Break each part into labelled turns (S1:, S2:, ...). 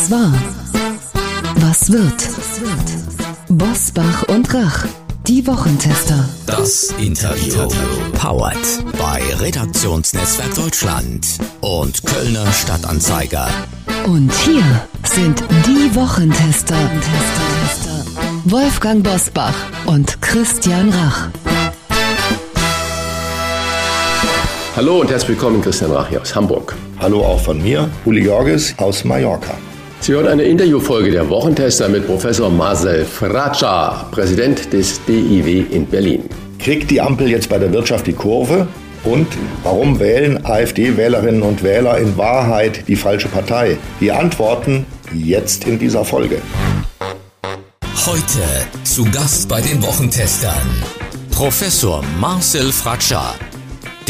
S1: Was war? Was wird? Bosbach und Rach, die Wochentester.
S2: Das Interview. Powered bei Redaktionsnetzwerk Deutschland und Kölner Stadtanzeiger.
S1: Und hier sind die Wochentester. Wolfgang Bosbach und Christian Rach.
S3: Hallo und herzlich willkommen, Christian Rach hier aus Hamburg.
S4: Hallo auch von mir, Uli Jorges aus Mallorca.
S3: Sie hören eine Interviewfolge der Wochentester mit Professor Marcel Fratscher, Präsident des DIW in Berlin.
S4: Kriegt die Ampel jetzt bei der Wirtschaft die Kurve? Und warum wählen AfD-Wählerinnen und Wähler in Wahrheit die falsche Partei? Die Antworten jetzt in dieser Folge.
S2: Heute zu Gast bei den Wochentestern Professor Marcel Fratscher.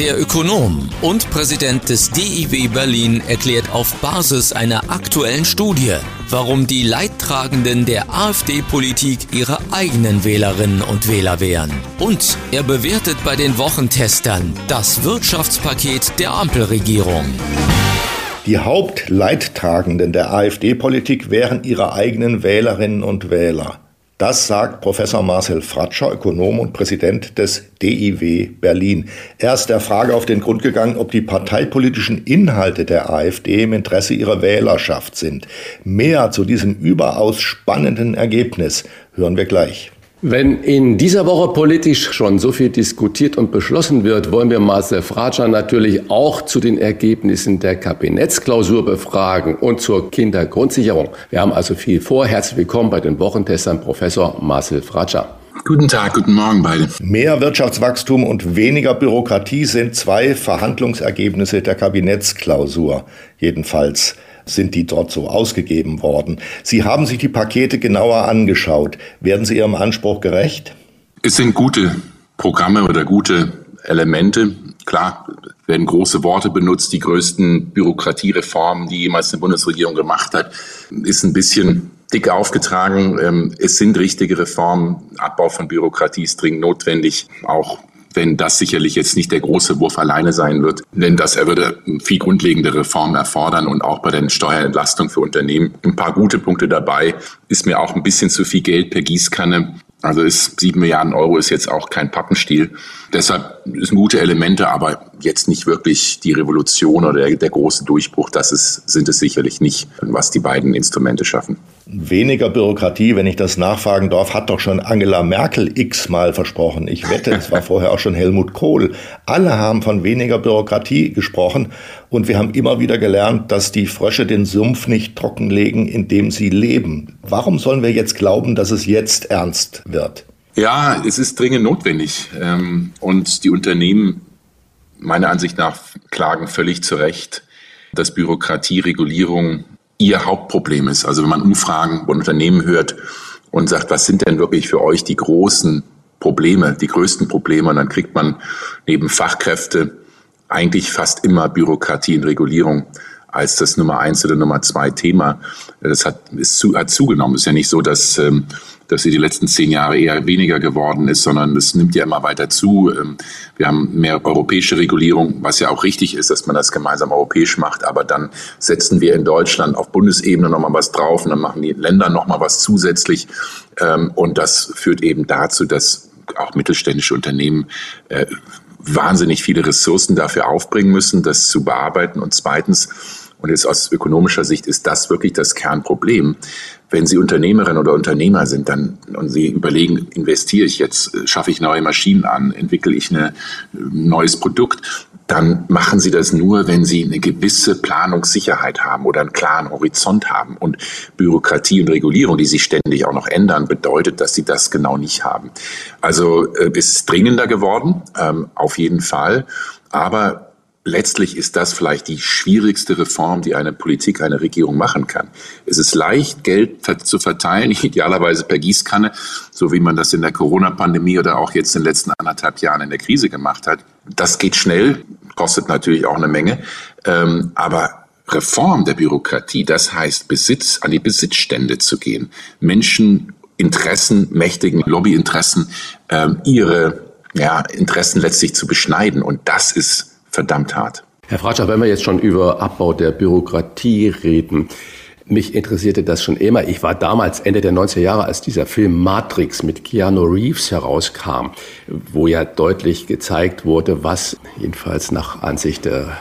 S2: Der Ökonom und Präsident des DIW Berlin erklärt auf Basis einer aktuellen Studie, warum die Leidtragenden der AfD-Politik ihre eigenen Wählerinnen und Wähler wären. Und er bewertet bei den Wochentestern das Wirtschaftspaket der Ampelregierung.
S4: Die Hauptleidtragenden der AfD-Politik wären ihre eigenen Wählerinnen und Wähler. Das sagt Professor Marcel Fratscher, Ökonom und Präsident des DIW Berlin. Er ist der Frage auf den Grund gegangen, ob die parteipolitischen Inhalte der AfD im Interesse ihrer Wählerschaft sind. Mehr zu diesem überaus spannenden Ergebnis hören wir gleich.
S3: Wenn in dieser Woche politisch schon so viel diskutiert und beschlossen wird, wollen wir Marcel Fratscher natürlich auch zu den Ergebnissen der Kabinettsklausur befragen und zur Kindergrundsicherung. Wir haben also viel vor. Herzlich willkommen bei den Wochentestern Professor Marcel Fratscher.
S5: Guten Tag, guten Morgen beide.
S4: Mehr Wirtschaftswachstum und weniger Bürokratie sind zwei Verhandlungsergebnisse der Kabinettsklausur. Jedenfalls sind die dort so ausgegeben worden. Sie haben sich die Pakete genauer angeschaut. Werden Sie Ihrem Anspruch gerecht?
S5: Es sind gute Programme oder gute Elemente. Klar werden große Worte benutzt. Die größten Bürokratiereformen, die jemals eine Bundesregierung gemacht hat, ist ein bisschen dick aufgetragen. Ähm, es sind richtige Reformen. Abbau von Bürokratie ist dringend notwendig. Auch wenn das sicherlich jetzt nicht der große Wurf alleine sein wird. Denn das er würde viel grundlegende Reformen erfordern und auch bei den Steuerentlastungen für Unternehmen. Ein paar gute Punkte dabei. Ist mir auch ein bisschen zu viel Geld per Gießkanne. Also ist sieben Milliarden Euro ist jetzt auch kein Pappenstiel. Deshalb sind gute Elemente, aber jetzt nicht wirklich die Revolution oder der, der große Durchbruch. Das ist, sind es sicherlich nicht, was die beiden Instrumente schaffen.
S4: Weniger Bürokratie, wenn ich das nachfragen darf, hat doch schon Angela Merkel x-mal versprochen. Ich wette, es war vorher auch schon Helmut Kohl. Alle haben von weniger Bürokratie gesprochen und wir haben immer wieder gelernt, dass die Frösche den Sumpf nicht trockenlegen, in dem sie leben. Warum sollen wir jetzt glauben, dass es jetzt ernst wird?
S5: Ja, es ist dringend notwendig. Ähm, und die Unternehmen, meiner Ansicht nach, klagen völlig zu Recht, dass Bürokratieregulierung ihr Hauptproblem ist. Also wenn man Umfragen von Unternehmen hört und sagt, was sind denn wirklich für euch die großen Probleme, die größten Probleme, und dann kriegt man neben Fachkräfte eigentlich fast immer Bürokratie und Regulierung als das Nummer eins oder Nummer zwei Thema. Das hat, ist zu, hat zugenommen. Es ist ja nicht so, dass ähm, dass sie die letzten zehn Jahre eher weniger geworden ist, sondern es nimmt ja immer weiter zu. Ähm, wir haben mehr europäische Regulierung, was ja auch richtig ist, dass man das gemeinsam europäisch macht. Aber dann setzen wir in Deutschland auf Bundesebene nochmal was drauf und dann machen die Länder nochmal was zusätzlich. Ähm, und das führt eben dazu, dass auch mittelständische Unternehmen äh, wahnsinnig viele Ressourcen dafür aufbringen müssen, das zu bearbeiten. Und zweitens, und jetzt aus ökonomischer Sicht ist das wirklich das Kernproblem wenn Sie Unternehmerin oder Unternehmer sind, dann und Sie überlegen, investiere ich jetzt, schaffe ich neue Maschinen an, entwickle ich ein neues Produkt, dann machen Sie das nur, wenn Sie eine gewisse Planungssicherheit haben oder einen klaren Horizont haben. Und Bürokratie und Regulierung, die sich ständig auch noch ändern, bedeutet, dass Sie das genau nicht haben. Also äh, es ist dringender geworden, ähm, auf jeden Fall. Aber letztlich ist das vielleicht die schwierigste Reform, die eine Politik, eine Regierung machen kann. Es ist leicht, Geld zu verteilen, idealerweise per Gießkanne, so wie man das in der Corona-Pandemie oder auch jetzt in den letzten anderthalb Jahren in der Krise gemacht hat. Das geht schnell, kostet natürlich auch eine Menge, ähm, aber Reform der Bürokratie, das heißt Besitz, an die Besitzstände zu gehen, Menschen, Interessen, mächtigen Lobbyinteressen, ähm, ihre ja, Interessen letztlich zu beschneiden. Und das ist verdammt hart.
S3: Herr Fratscher, wenn wir jetzt schon über Abbau der Bürokratie reden, mich interessierte das schon immer. Ich war damals Ende der 90er Jahre, als dieser Film Matrix mit Keanu Reeves herauskam, wo ja deutlich gezeigt wurde, was jedenfalls nach Ansicht der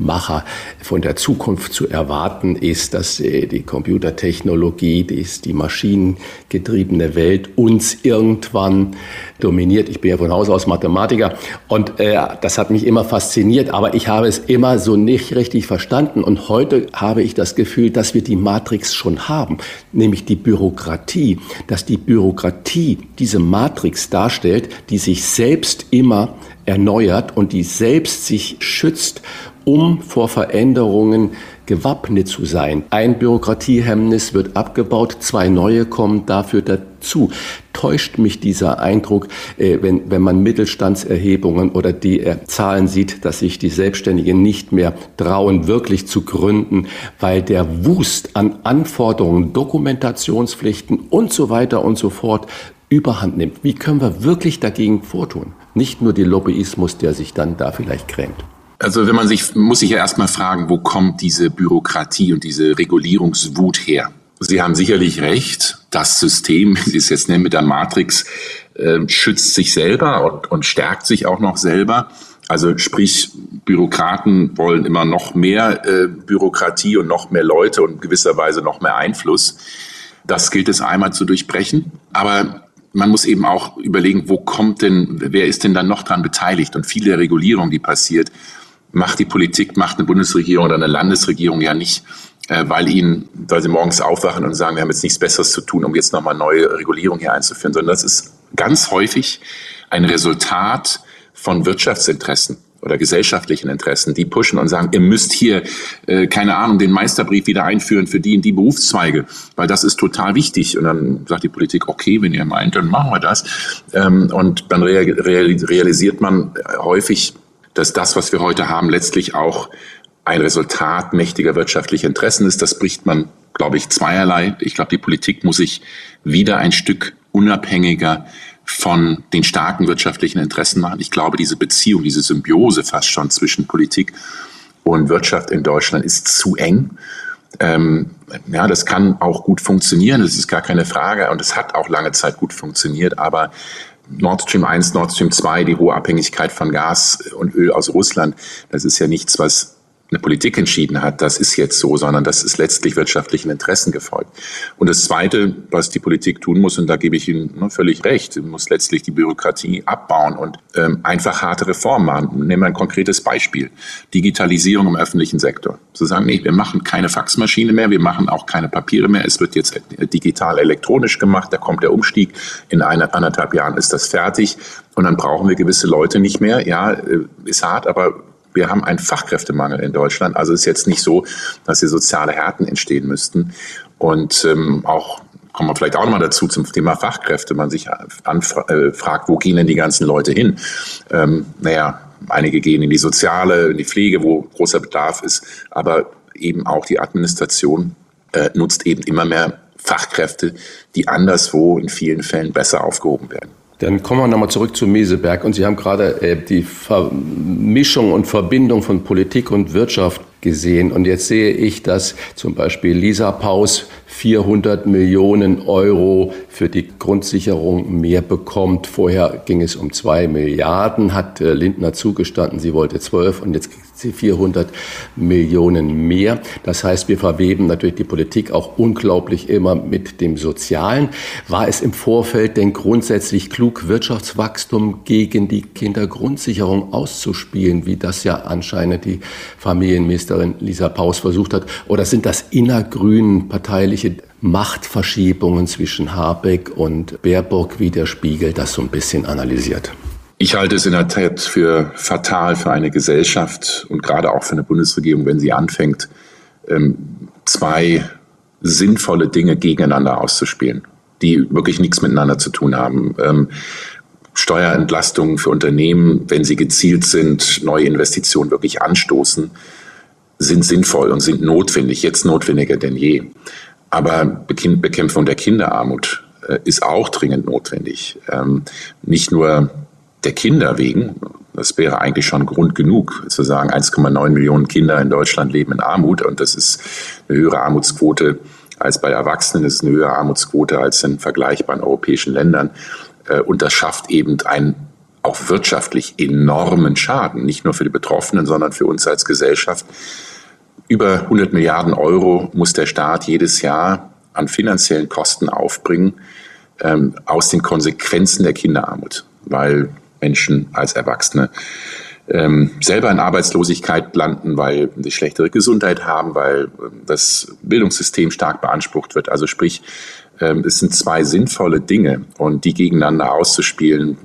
S3: Macher von der Zukunft zu erwarten ist, dass die Computertechnologie, die, die maschinengetriebene Welt uns irgendwann dominiert. Ich bin ja von Haus aus Mathematiker und äh, das hat mich immer fasziniert, aber ich habe es immer so nicht richtig verstanden und heute habe ich das Gefühl, dass wir die Matrix schon haben, nämlich die Bürokratie, dass die Bürokratie diese Matrix darstellt, die sich selbst immer erneuert und die selbst sich schützt um vor Veränderungen gewappnet zu sein. Ein Bürokratiehemmnis wird abgebaut, zwei neue kommen dafür dazu. Täuscht mich dieser Eindruck, äh, wenn, wenn man Mittelstandserhebungen oder die äh, Zahlen sieht, dass sich die Selbstständigen nicht mehr trauen, wirklich zu gründen, weil der Wust an Anforderungen, Dokumentationspflichten und so weiter und so fort überhand nimmt. Wie können wir wirklich dagegen vortun? Nicht nur der Lobbyismus, der sich dann da vielleicht grämt.
S5: Also wenn man sich, muss sich ja erstmal fragen, wo kommt diese Bürokratie und diese Regulierungswut her? Sie haben sicherlich recht, das System, wie Sie es jetzt nennen mit der Matrix, äh, schützt sich selber und, und stärkt sich auch noch selber. Also sprich, Bürokraten wollen immer noch mehr äh, Bürokratie und noch mehr Leute und gewisserweise noch mehr Einfluss. Das gilt es einmal zu durchbrechen. Aber man muss eben auch überlegen, wo kommt denn, wer ist denn dann noch dran beteiligt? Und viele der Regulierung, die passiert, macht die Politik, macht eine Bundesregierung oder eine Landesregierung ja nicht, äh, weil ihnen, weil sie morgens aufwachen und sagen, wir haben jetzt nichts Besseres zu tun, um jetzt nochmal neue Regulierung hier einzuführen, sondern das ist ganz häufig ein Resultat von Wirtschaftsinteressen oder gesellschaftlichen Interessen, die pushen und sagen, ihr müsst hier, äh, keine Ahnung, den Meisterbrief wieder einführen für die in die Berufszweige, weil das ist total wichtig. Und dann sagt die Politik, okay, wenn ihr meint, dann machen wir das. Ähm, und dann realisiert man häufig, dass das, was wir heute haben, letztlich auch ein Resultat mächtiger wirtschaftlicher Interessen ist. Das bricht man, glaube ich, zweierlei. Ich glaube, die Politik muss sich wieder ein Stück unabhängiger von den starken wirtschaftlichen Interessen machen. Ich glaube, diese Beziehung, diese Symbiose fast schon zwischen Politik und Wirtschaft in Deutschland ist zu eng. Ähm, ja, das kann auch gut funktionieren, das ist gar keine Frage und es hat auch lange Zeit gut funktioniert, aber Nord Stream 1, Nord Stream 2, die hohe Abhängigkeit von Gas und Öl aus Russland, das ist ja nichts, was eine Politik entschieden hat, das ist jetzt so, sondern das ist letztlich wirtschaftlichen Interessen gefolgt. Und das Zweite, was die Politik tun muss, und da gebe ich Ihnen ne, völlig recht, muss letztlich die Bürokratie abbauen und ähm, einfach harte Reformen machen. Nehmen wir ein konkretes Beispiel. Digitalisierung im öffentlichen Sektor. Zu sagen, nee, wir machen keine Faxmaschine mehr, wir machen auch keine Papiere mehr, es wird jetzt digital elektronisch gemacht, da kommt der Umstieg, in einer, anderthalb Jahren ist das fertig und dann brauchen wir gewisse Leute nicht mehr. Ja, äh, ist hart, aber wir haben einen Fachkräftemangel in Deutschland. Also ist jetzt nicht so, dass hier soziale Härten entstehen müssten. Und ähm, auch kommen wir vielleicht auch nochmal dazu zum Thema Fachkräfte. Man sich äh, wo gehen denn die ganzen Leute hin? Ähm, naja, einige gehen in die Soziale, in die Pflege, wo großer Bedarf ist, aber eben auch die Administration äh, nutzt eben immer mehr Fachkräfte, die anderswo in vielen Fällen besser aufgehoben werden.
S3: Dann kommen wir nochmal zurück zu Meseberg. Und Sie haben gerade äh, die Vermischung und Verbindung von Politik und Wirtschaft gesehen. Und jetzt sehe ich, dass zum Beispiel Lisa Paus 400 Millionen Euro für die Grundsicherung mehr bekommt. Vorher ging es um zwei Milliarden, hat äh, Lindner zugestanden, sie wollte zwölf und jetzt kriegt sie 400 Millionen mehr. Das heißt, wir verweben natürlich die Politik auch unglaublich immer mit dem Sozialen. War es im Vorfeld denn grundsätzlich klug, Wirtschaftswachstum gegen die Kindergrundsicherung auszuspielen, wie das ja anscheinend die Familienministerin Lisa Paus versucht hat? Oder sind das innergrünen parteiliche Machtverschiebungen zwischen Habeck und Baerbock, wie der Spiegel das so ein bisschen analysiert?
S5: Ich halte es in der Tat für fatal für eine Gesellschaft und gerade auch für eine Bundesregierung, wenn sie anfängt, ähm, zwei sinnvolle Dinge gegeneinander auszuspielen, die wirklich nichts miteinander zu tun haben. Ähm, Steuerentlastungen für Unternehmen, wenn sie gezielt sind, neue Investitionen wirklich anstoßen, sind sinnvoll und sind notwendig, jetzt notwendiger denn je. Aber Bekämpfung der Kinderarmut äh, ist auch dringend notwendig. Ähm, nicht nur der Kinder wegen, Das wäre eigentlich schon Grund genug, zu sagen, 1,9 Millionen Kinder in Deutschland leben in Armut und das ist eine höhere Armutsquote als bei Erwachsenen, das ist eine höhere Armutsquote als in vergleichbaren europäischen Ländern. Äh, und das schafft eben einen auch wirtschaftlich enormen Schaden, nicht nur für die Betroffenen, sondern für uns als Gesellschaft. Über 100 Milliarden Euro muss der Staat jedes Jahr an finanziellen Kosten aufbringen ähm, aus den Konsequenzen der Kinderarmut, weil Menschen als Erwachsene ähm, selber in Arbeitslosigkeit landen, weil sie schlechtere Gesundheit haben, weil ähm, das Bildungssystem stark beansprucht wird. Also sprich, ähm, es sind zwei sinnvolle Dinge und die gegeneinander auszuspielen,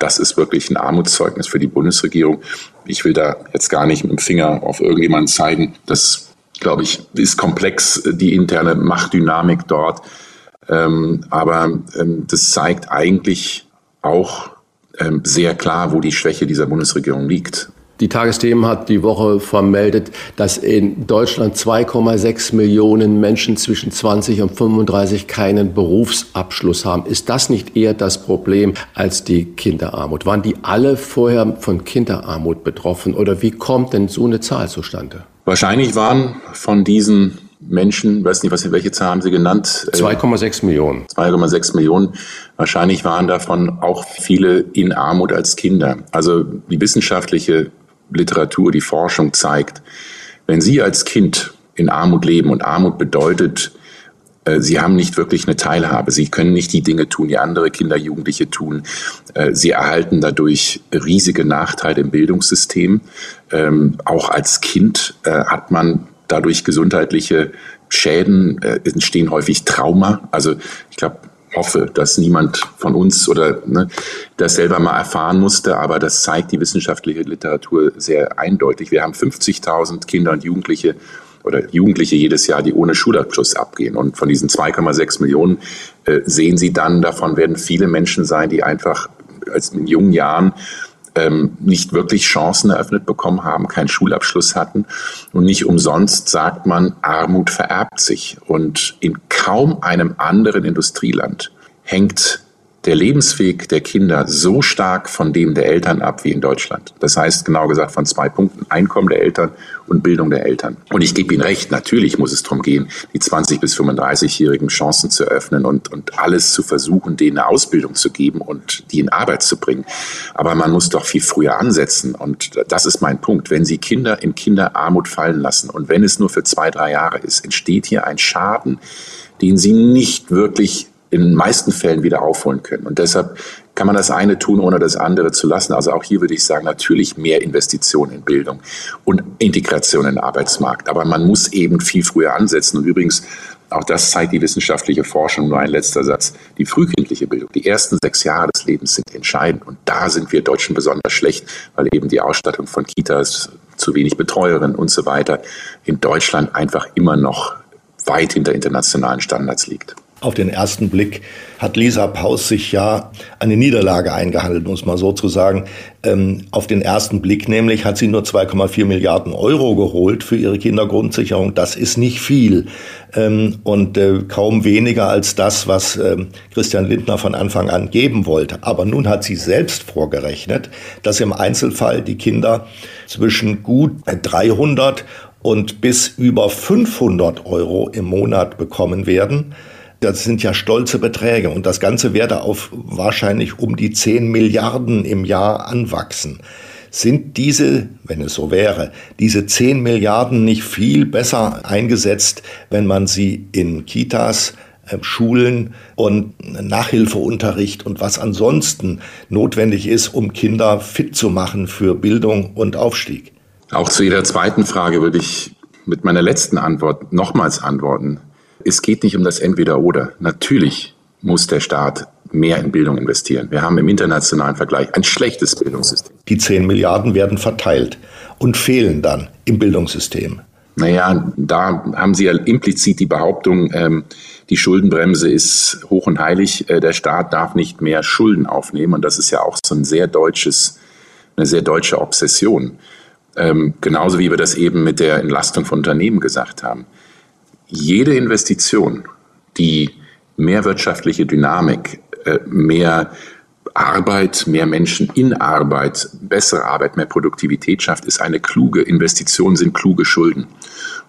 S5: das ist wirklich ein Armutszeugnis für die Bundesregierung. Ich will da jetzt gar nicht mit dem Finger auf irgendjemanden zeigen. Das, glaube ich, ist komplex, die interne Machtdynamik dort. Ähm, aber ähm, das zeigt eigentlich auch ähm, sehr klar, wo die Schwäche dieser Bundesregierung liegt.
S3: Die Tagesthemen hat die Woche vermeldet, dass in Deutschland 2,6 Millionen Menschen zwischen 20 und 35 keinen Berufsabschluss haben. Ist das nicht eher das Problem als die Kinderarmut? Waren die alle vorher von Kinderarmut betroffen oder wie kommt denn so eine Zahl zustande?
S5: Wahrscheinlich waren von diesen Menschen, weiß nicht, was, welche Zahl haben Sie genannt?
S3: 2,6 Millionen.
S5: 2,6 Millionen. Wahrscheinlich waren davon auch viele in Armut als Kinder. Also die wissenschaftliche Literatur, die Forschung zeigt, wenn Sie als Kind in Armut leben und Armut bedeutet, äh, Sie haben nicht wirklich eine Teilhabe. Sie können nicht die Dinge tun, die andere Kinder, Jugendliche tun. Äh, Sie erhalten dadurch riesige Nachteile im Bildungssystem. Ähm, auch als Kind äh, hat man dadurch gesundheitliche Schäden, entstehen häufig Trauma. Also ich glaube, hoffe, dass niemand von uns oder ne, das selber mal erfahren musste, aber das zeigt die wissenschaftliche Literatur sehr eindeutig. Wir haben 50.000 Kinder und Jugendliche oder Jugendliche jedes Jahr, die ohne Schulabschluss abgehen. Und von diesen 2,6 Millionen äh, sehen Sie dann, davon werden viele Menschen sein, die einfach als in jungen Jahren ähm, nicht wirklich Chancen eröffnet bekommen haben, keinen Schulabschluss hatten. Und nicht umsonst sagt man, Armut vererbt sich. Und in kaum einem anderen Industrieland hängt der Lebensweg der Kinder so stark von dem der Eltern ab wie in Deutschland. Das heißt genau gesagt von zwei Punkten, Einkommen der Eltern und Bildung der Eltern. Und ich gebe Ihnen recht, natürlich muss es darum gehen, die 20- bis 35-Jährigen Chancen zu öffnen und, und alles zu versuchen, denen eine Ausbildung zu geben und die in Arbeit zu bringen. Aber man muss doch viel früher ansetzen. Und das ist mein Punkt. Wenn Sie Kinder in Kinderarmut fallen lassen und wenn es nur für zwei, drei Jahre ist, entsteht hier ein Schaden, den Sie nicht wirklich in den meisten Fällen wieder aufholen können. Und deshalb kann man das eine tun, ohne das andere zu lassen. Also auch hier würde ich sagen, natürlich mehr Investitionen in Bildung und Integration in den Arbeitsmarkt. Aber man muss eben viel früher ansetzen. Und übrigens, auch das zeigt die wissenschaftliche Forschung. Nur ein letzter Satz. Die frühkindliche Bildung, die ersten sechs Jahre des Lebens sind entscheidend. Und da sind wir Deutschen besonders schlecht, weil eben die Ausstattung von Kitas, zu wenig Betreuerinnen und so weiter in Deutschland einfach immer noch weit hinter internationalen Standards liegt.
S4: Auf den ersten Blick hat Lisa Paus sich ja eine Niederlage eingehandelt, muss man so zu sagen. Ähm, auf den ersten Blick nämlich hat sie nur 2,4 Milliarden Euro geholt für ihre Kindergrundsicherung. Das ist nicht viel ähm, und äh, kaum weniger als das, was ähm, Christian Lindner von Anfang an geben wollte. Aber nun hat sie selbst vorgerechnet, dass im Einzelfall die Kinder zwischen gut 300 und bis über 500 Euro im Monat bekommen werden. Das sind ja stolze Beträge und das Ganze werde auf wahrscheinlich um die 10 Milliarden im Jahr anwachsen. Sind diese, wenn es so wäre, diese 10 Milliarden nicht viel besser eingesetzt, wenn man sie in Kitas, äh, Schulen und Nachhilfeunterricht und was ansonsten notwendig ist, um Kinder fit zu machen für Bildung und Aufstieg?
S5: Auch zu Ihrer zweiten Frage würde ich mit meiner letzten Antwort nochmals antworten. Es geht nicht um das Entweder-Oder. Natürlich muss der Staat mehr in Bildung investieren. Wir haben im internationalen Vergleich ein schlechtes Bildungssystem.
S4: Die 10 Milliarden werden verteilt und fehlen dann im Bildungssystem.
S5: Naja, da haben Sie ja implizit die Behauptung, ähm, die Schuldenbremse ist hoch und heilig. Äh, der Staat darf nicht mehr Schulden aufnehmen. Und das ist ja auch so ein sehr deutsches, eine sehr deutsche Obsession. Ähm, genauso wie wir das eben mit der Entlastung von Unternehmen gesagt haben jede Investition, die mehr wirtschaftliche Dynamik, äh, mehr Arbeit, mehr Menschen in Arbeit, bessere Arbeit, mehr Produktivität schafft, ist eine kluge Investition, sind kluge Schulden. Und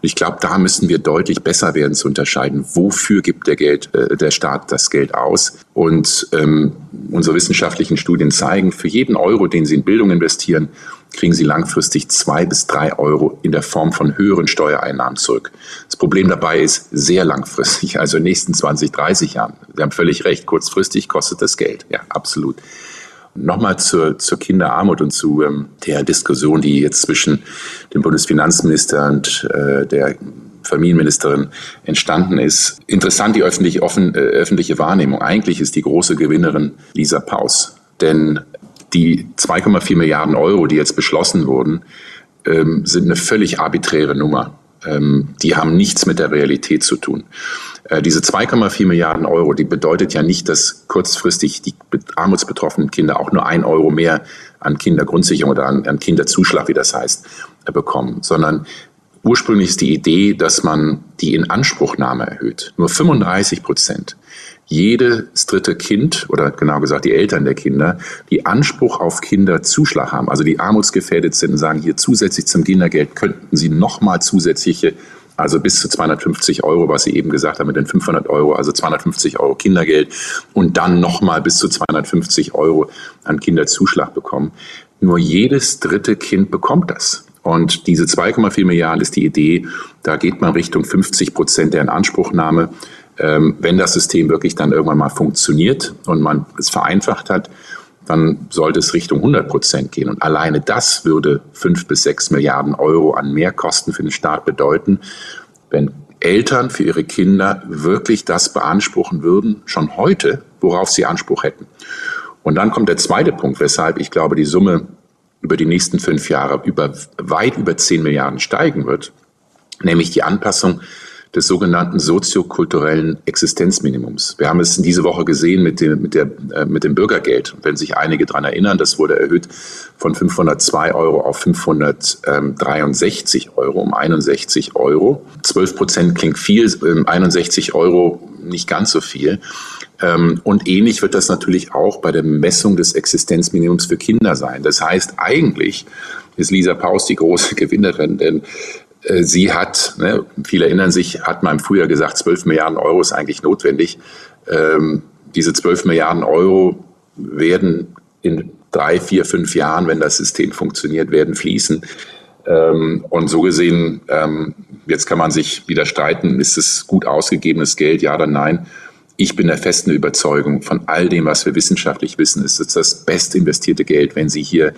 S5: ich glaube, da müssen wir deutlich besser werden zu unterscheiden, wofür gibt der, Geld, äh, der Staat das Geld aus. Und ähm, unsere wissenschaftlichen Studien zeigen, für jeden Euro, den Sie in Bildung investieren, kriegen Sie langfristig zwei bis drei Euro in der Form von höheren Steuereinnahmen zurück. Das Problem dabei ist sehr langfristig, also in den nächsten 20, 30 Jahren. Sie haben völlig recht, kurzfristig kostet das Geld. Ja, absolut. Nochmal zur, zur Kinderarmut und zu ähm, der Diskussion, die jetzt zwischen dem Bundesfinanzminister und äh, der Familienministerin entstanden ist. Interessant die öffentliche, offen, äh, öffentliche Wahrnehmung. Eigentlich ist die große Gewinnerin Lisa Paus. Denn die 2,4 Milliarden Euro, die jetzt beschlossen wurden, ähm, sind eine völlig arbiträre Nummer. Ähm, die haben nichts mit der Realität zu tun. Äh, diese 2,4 Milliarden Euro, die bedeutet ja nicht, dass kurzfristig die armutsbetroffenen Kinder auch nur ein Euro mehr an Kindergrundsicherung oder an, an Kinderzuschlag, wie das heißt, äh, bekommen, sondern ursprünglich ist die Idee, dass man die Inanspruchnahme erhöht. Nur 35 Prozent jedes dritte Kind oder genau gesagt die Eltern der Kinder, die Anspruch auf Kinderzuschlag haben, also die armutsgefährdet sind sagen, hier zusätzlich zum Kindergeld könnten sie nochmal zusätzliche also bis zu 250 Euro, was Sie eben gesagt haben mit den 500 Euro, also 250 Euro Kindergeld und dann nochmal bis zu 250 Euro an Kinderzuschlag bekommen. Nur jedes dritte Kind bekommt das. Und diese 2,4 Milliarden ist die Idee, da geht man Richtung 50 Prozent der Inanspruchnahme. Ähm, wenn das System wirklich dann irgendwann mal funktioniert und man es vereinfacht hat, dann sollte es Richtung 100 Prozent gehen. Und alleine das würde fünf bis sechs Milliarden Euro an Mehrkosten für den Staat bedeuten, wenn Eltern für ihre Kinder wirklich das beanspruchen würden, schon heute, worauf sie Anspruch hätten. Und dann kommt der zweite Punkt, weshalb ich glaube, die Summe über die nächsten fünf Jahre über, weit über zehn Milliarden steigen wird, nämlich die Anpassung des sogenannten soziokulturellen Existenzminimums. Wir haben es diese Woche gesehen mit dem, mit, der, äh, mit dem Bürgergeld. Wenn sich einige daran erinnern, das wurde erhöht von 502 Euro auf 563 Euro, um 61 Euro. 12 Prozent klingt viel, 61 ähm, Euro nicht ganz so viel. Ähm, und ähnlich wird das natürlich auch bei der Messung des Existenzminimums für Kinder sein. Das heißt, eigentlich ist Lisa Paus die große Gewinnerin, denn sie hat, ne, viele erinnern sich, hat mal im Frühjahr gesagt, 12 Milliarden Euro ist eigentlich notwendig. Ähm, diese 12 Milliarden Euro werden in drei, vier, fünf Jahren, wenn das System funktioniert, werden fließen. Ähm, und so gesehen, ähm, jetzt kann man sich wieder streiten, ist es gut ausgegebenes Geld, ja oder nein. Ich bin der festen Überzeugung, von all dem, was wir wissenschaftlich wissen, ist es das best investierte Geld, wenn Sie hier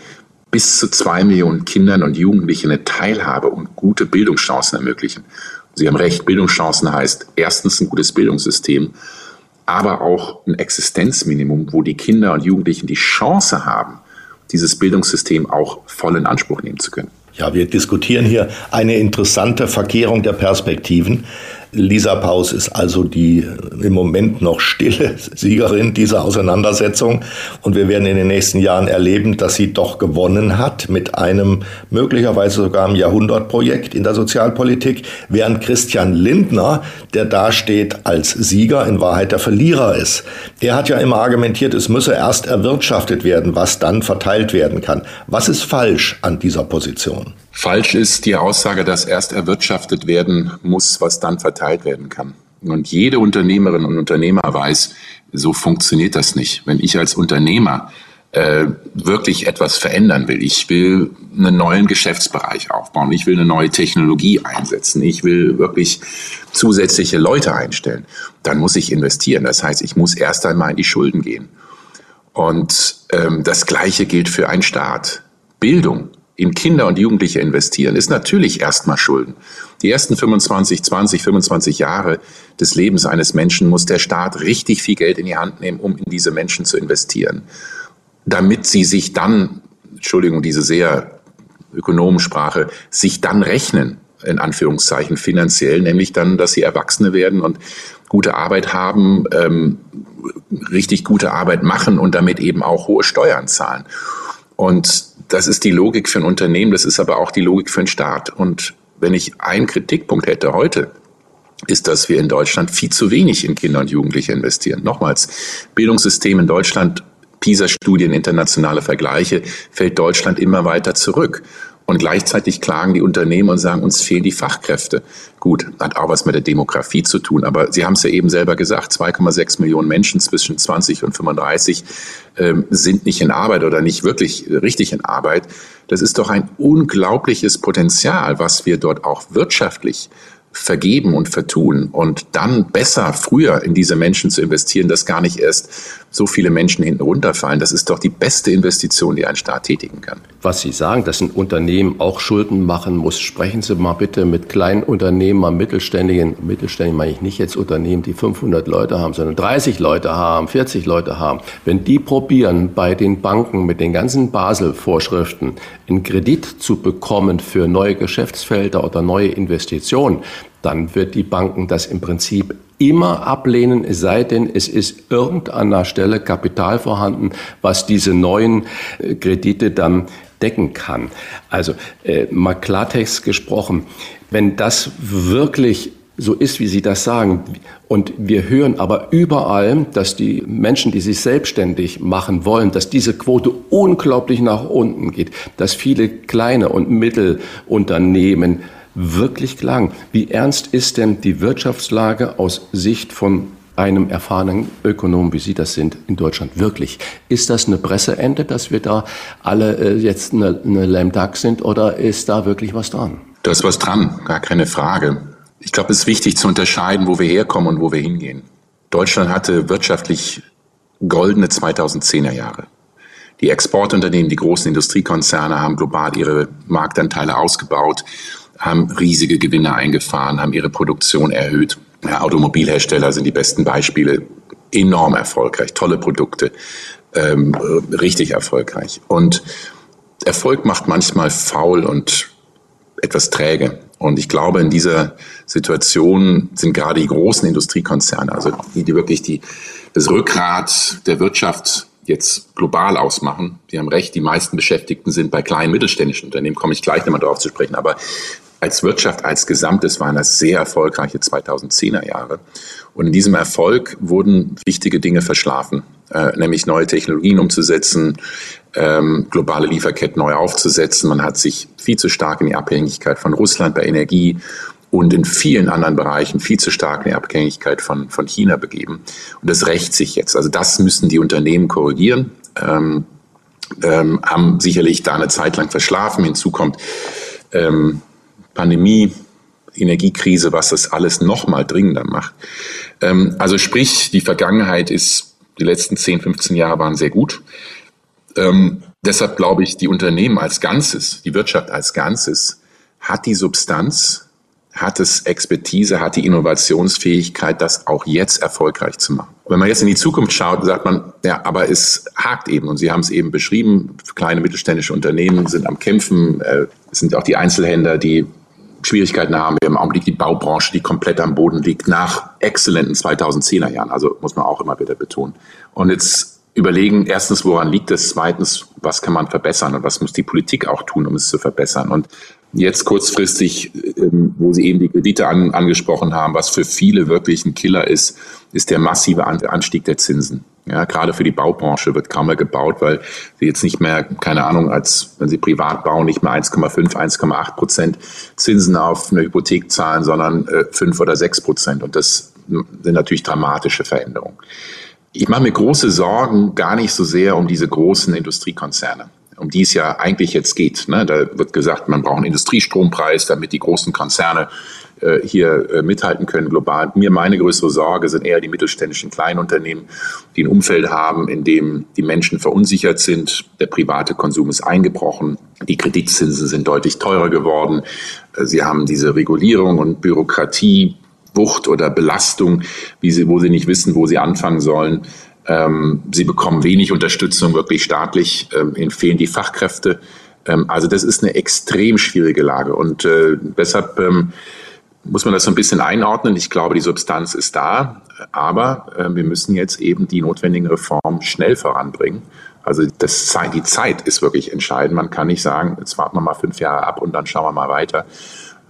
S5: bis zu zwei Millionen Kindern und Jugendlichen eine Teilhabe und gute Bildungschancen ermöglichen. Sie haben recht, Bildungschancen heißt erstens ein gutes Bildungssystem, aber auch ein Existenzminimum, wo die Kinder und Jugendlichen die Chance haben, dieses Bildungssystem auch voll in Anspruch nehmen zu können.
S4: Ja, wir diskutieren hier eine interessante Verkehrung der Perspektiven. Lisa Paus ist also die im Moment noch stille Siegerin dieser Auseinandersetzung. Und wir werden in den nächsten Jahren erleben, dass sie doch gewonnen hat mit einem möglicherweise sogar einem Jahrhundertprojekt in der Sozialpolitik, während Christian Lindner, der dasteht als Sieger, in Wahrheit der Verlierer ist. Er hat ja immer argumentiert, es müsse erst erwirtschaftet werden, was dann verteilt werden kann. Was ist falsch an dieser Position?
S5: Falsch ist die Aussage, dass erst erwirtschaftet werden muss, was dann verteilt werden kann. Und jede Unternehmerin und Unternehmer weiß, so funktioniert das nicht. Wenn ich als Unternehmer äh, wirklich etwas verändern will, ich will einen neuen Geschäftsbereich aufbauen, ich will eine neue Technologie einsetzen, ich will wirklich zusätzliche Leute einstellen, dann muss ich investieren. Das heißt, ich muss erst einmal in die Schulden gehen. Und ähm, das Gleiche gilt für einen Staat. Bildung in Kinder und Jugendliche investieren, ist natürlich erstmal Schulden. Die ersten 25, 20, 25 Jahre des Lebens eines Menschen muss der Staat richtig viel Geld in die Hand nehmen, um in diese Menschen zu investieren, damit sie sich dann, Entschuldigung, diese sehr Ökonomensprache, sich dann rechnen, in Anführungszeichen finanziell, nämlich dann, dass sie Erwachsene werden und gute Arbeit haben, ähm, richtig gute Arbeit machen und damit eben auch hohe Steuern zahlen. Und das ist die Logik für ein Unternehmen, das ist aber auch die Logik für einen Staat. Und wenn ich einen Kritikpunkt hätte heute, ist, dass wir in Deutschland viel zu wenig in Kinder und Jugendliche investieren. Nochmals, Bildungssystem in Deutschland PISA-Studien, internationale Vergleiche, fällt Deutschland immer weiter zurück. Und gleichzeitig klagen die Unternehmen und sagen, uns fehlen die Fachkräfte. Gut, hat auch was mit der Demografie zu tun. Aber Sie haben es ja eben selber gesagt, 2,6 Millionen Menschen zwischen 20 und 35 ähm, sind nicht in Arbeit oder nicht wirklich richtig in Arbeit. Das ist doch ein unglaubliches Potenzial, was wir dort auch wirtschaftlich vergeben und vertun und dann besser früher in diese Menschen zu investieren, dass gar nicht erst so viele Menschen hinten runterfallen. Das ist doch die beste Investition, die ein Staat tätigen kann.
S3: Was Sie sagen, dass ein Unternehmen auch Schulden machen muss, sprechen Sie mal bitte mit kleinen Unternehmen, mal mittelständigen, mittelständigen meine ich nicht jetzt Unternehmen, die 500 Leute haben, sondern 30 Leute haben, 40 Leute haben. Wenn die probieren, bei den Banken mit den ganzen Basel-Vorschriften einen Kredit zu bekommen für neue Geschäftsfelder oder neue Investitionen, dann wird die Banken das im Prinzip immer ablehnen, es sei denn, es ist irgendeiner Stelle Kapital vorhanden, was diese neuen äh, Kredite dann decken kann. Also äh, mal Klartext gesprochen, wenn das wirklich so ist, wie Sie das sagen. Und wir hören aber überall, dass die Menschen, die sich selbstständig machen wollen, dass diese Quote unglaublich nach unten geht, dass viele kleine und Mittelunternehmen wirklich klagen. Wie ernst ist denn die Wirtschaftslage aus Sicht von einem erfahrenen Ökonom, wie Sie das sind, in Deutschland wirklich? Ist das eine Presseente, dass wir da alle äh, jetzt eine, eine Lame Duck sind oder ist da wirklich was dran?
S5: Da ist was dran, gar keine Frage. Ich glaube, es ist wichtig zu unterscheiden, wo wir herkommen und wo wir hingehen. Deutschland hatte wirtschaftlich goldene 2010er Jahre. Die Exportunternehmen, die großen Industriekonzerne haben global ihre Marktanteile ausgebaut haben riesige Gewinne eingefahren, haben ihre Produktion erhöht. Automobilhersteller sind die besten Beispiele. Enorm erfolgreich, tolle Produkte, ähm, richtig erfolgreich. Und Erfolg macht manchmal faul und etwas träge. Und ich glaube, in dieser Situation sind gerade die großen Industriekonzerne, also die, die wirklich die, das Rückgrat der Wirtschaft jetzt global ausmachen. Sie haben recht, die meisten Beschäftigten sind bei kleinen mittelständischen Unternehmen, komme ich gleich nochmal darauf zu sprechen. Aber als Wirtschaft als Gesamtes waren das sehr erfolgreiche 2010er Jahre. Und in diesem Erfolg wurden wichtige Dinge verschlafen, äh, nämlich neue Technologien umzusetzen, ähm, globale Lieferketten neu aufzusetzen. Man hat sich viel zu stark in die Abhängigkeit von Russland bei Energie und in vielen anderen Bereichen viel zu stark in die Abhängigkeit von, von China begeben. Und das rächt sich jetzt. Also das müssen die Unternehmen korrigieren. Ähm, ähm, haben sicherlich da eine Zeit lang verschlafen. Hinzu kommt ähm, Pandemie, Energiekrise, was das alles noch mal dringender macht. Ähm, also sprich, die Vergangenheit ist, die letzten 10, 15 Jahre waren sehr gut. Ähm, deshalb glaube ich, die Unternehmen als Ganzes, die Wirtschaft als Ganzes hat die Substanz, hat es Expertise, hat die Innovationsfähigkeit, das auch jetzt erfolgreich zu machen. Wenn man jetzt in die Zukunft schaut, sagt man, ja, aber es hakt eben und Sie haben es eben beschrieben, kleine mittelständische Unternehmen sind am Kämpfen, äh, es sind auch die Einzelhändler, die Schwierigkeiten haben wir im Augenblick die Baubranche, die komplett am Boden liegt, nach exzellenten 2010er Jahren. Also muss man auch immer wieder betonen. Und jetzt überlegen, erstens, woran liegt es? Zweitens, was kann man verbessern und was muss die Politik auch tun, um es zu verbessern? Und jetzt kurzfristig, ähm, wo Sie eben die Kredite an, angesprochen haben, was für viele wirklich ein Killer ist, ist der massive Anstieg der Zinsen. Ja, gerade für die Baubranche wird kaum mehr gebaut, weil sie jetzt nicht mehr, keine Ahnung, als wenn sie privat bauen, nicht mehr 1,5, 1,8 Prozent Zinsen auf eine Hypothek zahlen, sondern äh, 5 oder 6 Prozent. Und das sind natürlich dramatische Veränderungen. Ich mache mir große Sorgen gar nicht so sehr um diese großen Industriekonzerne um die es ja eigentlich jetzt geht. Ne? Da wird gesagt, man braucht einen Industriestrompreis, damit die großen Konzerne hier äh, mithalten können global. Mir meine größere Sorge sind eher die mittelständischen Kleinunternehmen, die ein Umfeld haben, in dem die Menschen verunsichert sind. Der private Konsum ist eingebrochen. Die Kreditzinsen sind deutlich teurer geworden. Äh, sie haben diese Regulierung und Bürokratie, Wucht oder Belastung, wie sie, wo sie nicht wissen, wo sie anfangen sollen. Ähm, sie bekommen wenig Unterstützung, wirklich staatlich. Ähm, ihnen fehlen die Fachkräfte. Ähm, also das ist eine extrem schwierige Lage. Und äh, deshalb muss man das so ein bisschen einordnen. Ich glaube, die Substanz ist da, aber äh, wir müssen jetzt eben die notwendigen Reformen schnell voranbringen. Also das, die Zeit ist wirklich entscheidend. Man kann nicht sagen, jetzt warten wir mal fünf Jahre ab und dann schauen wir mal weiter.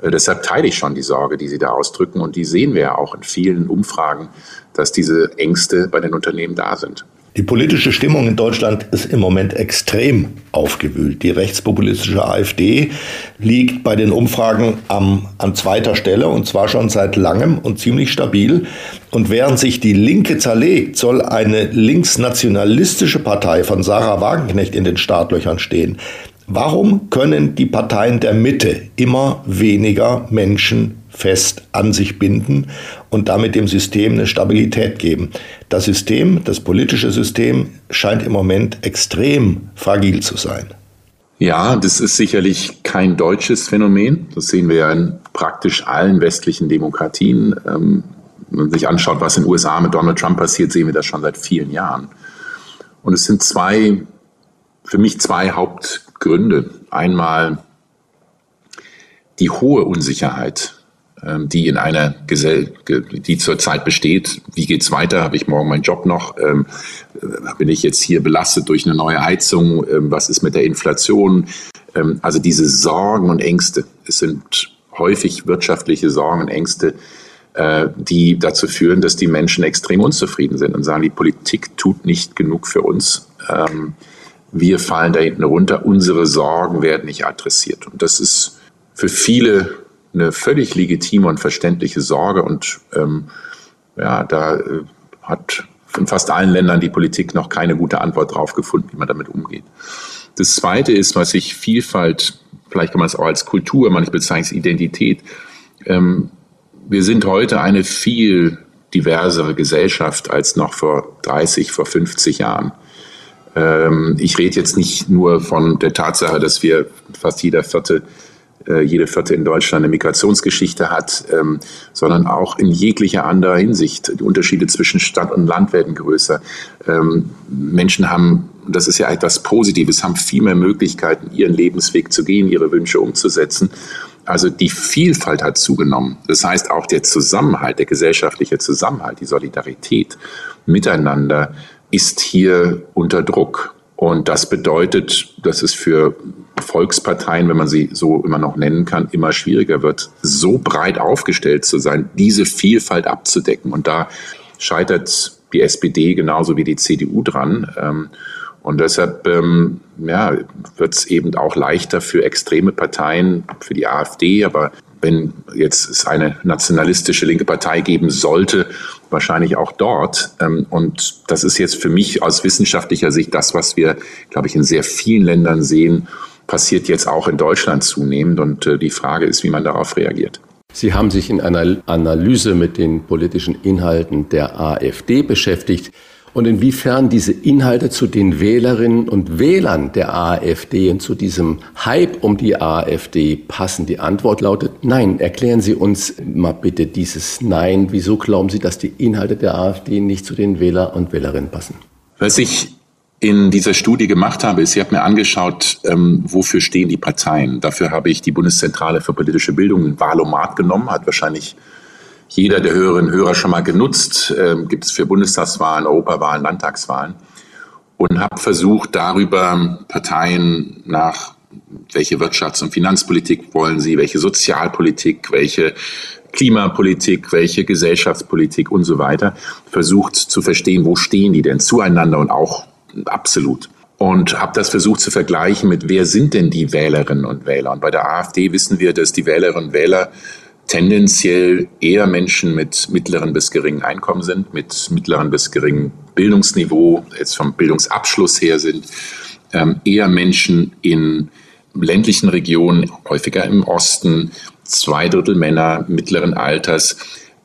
S5: Äh, deshalb teile ich schon die Sorge, die Sie da ausdrücken. Und die sehen wir ja auch in vielen Umfragen, dass diese Ängste bei den Unternehmen da sind.
S4: Die politische Stimmung in Deutschland ist im Moment extrem aufgewühlt. Die rechtspopulistische AfD liegt bei den Umfragen am, an zweiter Stelle und zwar schon seit langem und ziemlich stabil. Und während sich die Linke zerlegt, soll eine linksnationalistische Partei von Sarah Wagenknecht in den Startlöchern stehen. Warum können die Parteien der Mitte immer weniger Menschen fest an sich binden und damit dem System eine Stabilität geben? Das System, das politische System, scheint im Moment extrem fragil zu sein.
S5: Ja, das ist sicherlich kein deutsches Phänomen. Das sehen wir ja in praktisch allen westlichen Demokratien. Ähm, wenn man sich anschaut, was in den USA mit Donald Trump passiert, sehen wir das schon seit vielen Jahren. Und es sind zwei, für mich zwei Haupt Gründe. Einmal die hohe Unsicherheit, die in einer Gesell die zurzeit besteht. Wie geht's weiter? Habe ich morgen meinen Job noch? Ähm, äh, bin ich jetzt hier belastet durch eine neue Heizung? Ähm, was ist mit der Inflation? Also diese Sorgen und Ängste. Es sind häufig wirtschaftliche Sorgen und Ängste, äh, die dazu führen, dass die Menschen extrem unzufrieden sind und sagen, die Politik tut nicht genug für uns wir fallen da hinten runter, unsere Sorgen werden nicht adressiert. Und das ist für viele eine völlig legitime und verständliche Sorge. Und ähm, ja, da äh, hat in fast allen Ländern die Politik noch keine gute Antwort drauf gefunden, wie man damit umgeht. Das Zweite ist, was sich Vielfalt, vielleicht kann man es auch als Kultur, man bezeichnet es Identität. Ähm, wir sind heute eine viel diversere Gesellschaft als noch vor 30, vor 50 Jahren. Ähm, ich rede jetzt nicht nur von der Tatsache, dass wir fast jeder vierte jede vierte in Deutschland eine Migrationsgeschichte hat, ähm, sondern auch in jeglicher anderer Hinsicht. Die Unterschiede zwischen Stadt und Land werden größer. Ähm, Menschen haben, das ist ja etwas Positives, haben viel mehr Möglichkeiten, ihren Lebensweg zu gehen, ihre Wünsche umzusetzen. Also die Vielfalt hat zugenommen. Das heißt auch der Zusammenhalt, der gesellschaftliche Zusammenhalt, die Solidarität miteinander ist hier unter Druck. Und das bedeutet, dass es für Volksparteien, wenn man sie so immer noch nennen kann, immer schwieriger wird, so breit aufgestellt zu sein, diese Vielfalt abzudecken. Und da scheitert die SPD genauso wie die CDU dran. Ähm, und deshalb ähm, ja, wird es eben auch leichter für extreme Parteien, für die AfD, aber wenn jetzt es eine nationalistische linke Partei geben sollte, wahrscheinlich auch dort. Ähm, und das ist jetzt für mich aus wissenschaftlicher Sicht das, was wir, glaube ich, in sehr vielen Ländern sehen, passiert jetzt auch in Deutschland zunehmend. Und äh, die Frage ist, wie man darauf reagiert.
S3: Sie haben sich in einer Analyse mit den politischen Inhalten der AfD beschäftigt und inwiefern diese Inhalte zu den Wählerinnen und Wählern der AfD und zu diesem Hype um die AfD passen. Die Antwort lautet Nein. Erklären Sie uns mal bitte dieses Nein. Wieso glauben Sie, dass die Inhalte der AfD nicht zu den Wähler und Wählerinnen passen?
S5: Was ich in dieser Studie gemacht habe, ist, ich habe mir angeschaut, ähm, wofür stehen die Parteien. Dafür habe ich die Bundeszentrale für politische Bildung, ein Wahlomat genommen, hat wahrscheinlich jeder der Hörerinnen und Hörer schon mal genutzt. Ähm, gibt es für Bundestagswahlen, Europawahlen, Landtagswahlen. Und habe versucht, darüber Parteien nach, welche Wirtschafts- und Finanzpolitik wollen sie, welche Sozialpolitik, welche Klimapolitik, welche Gesellschaftspolitik und so weiter, versucht zu verstehen, wo stehen die denn zueinander und auch absolut. Und habe das versucht zu vergleichen mit, wer sind denn die Wählerinnen und Wähler? Und bei der AfD wissen wir, dass die Wählerinnen und Wähler tendenziell eher Menschen mit mittleren bis geringen Einkommen sind, mit mittleren bis geringem Bildungsniveau, jetzt vom Bildungsabschluss her sind, ähm, eher Menschen in ländlichen Regionen, häufiger im Osten, zwei Drittel Männer mittleren Alters.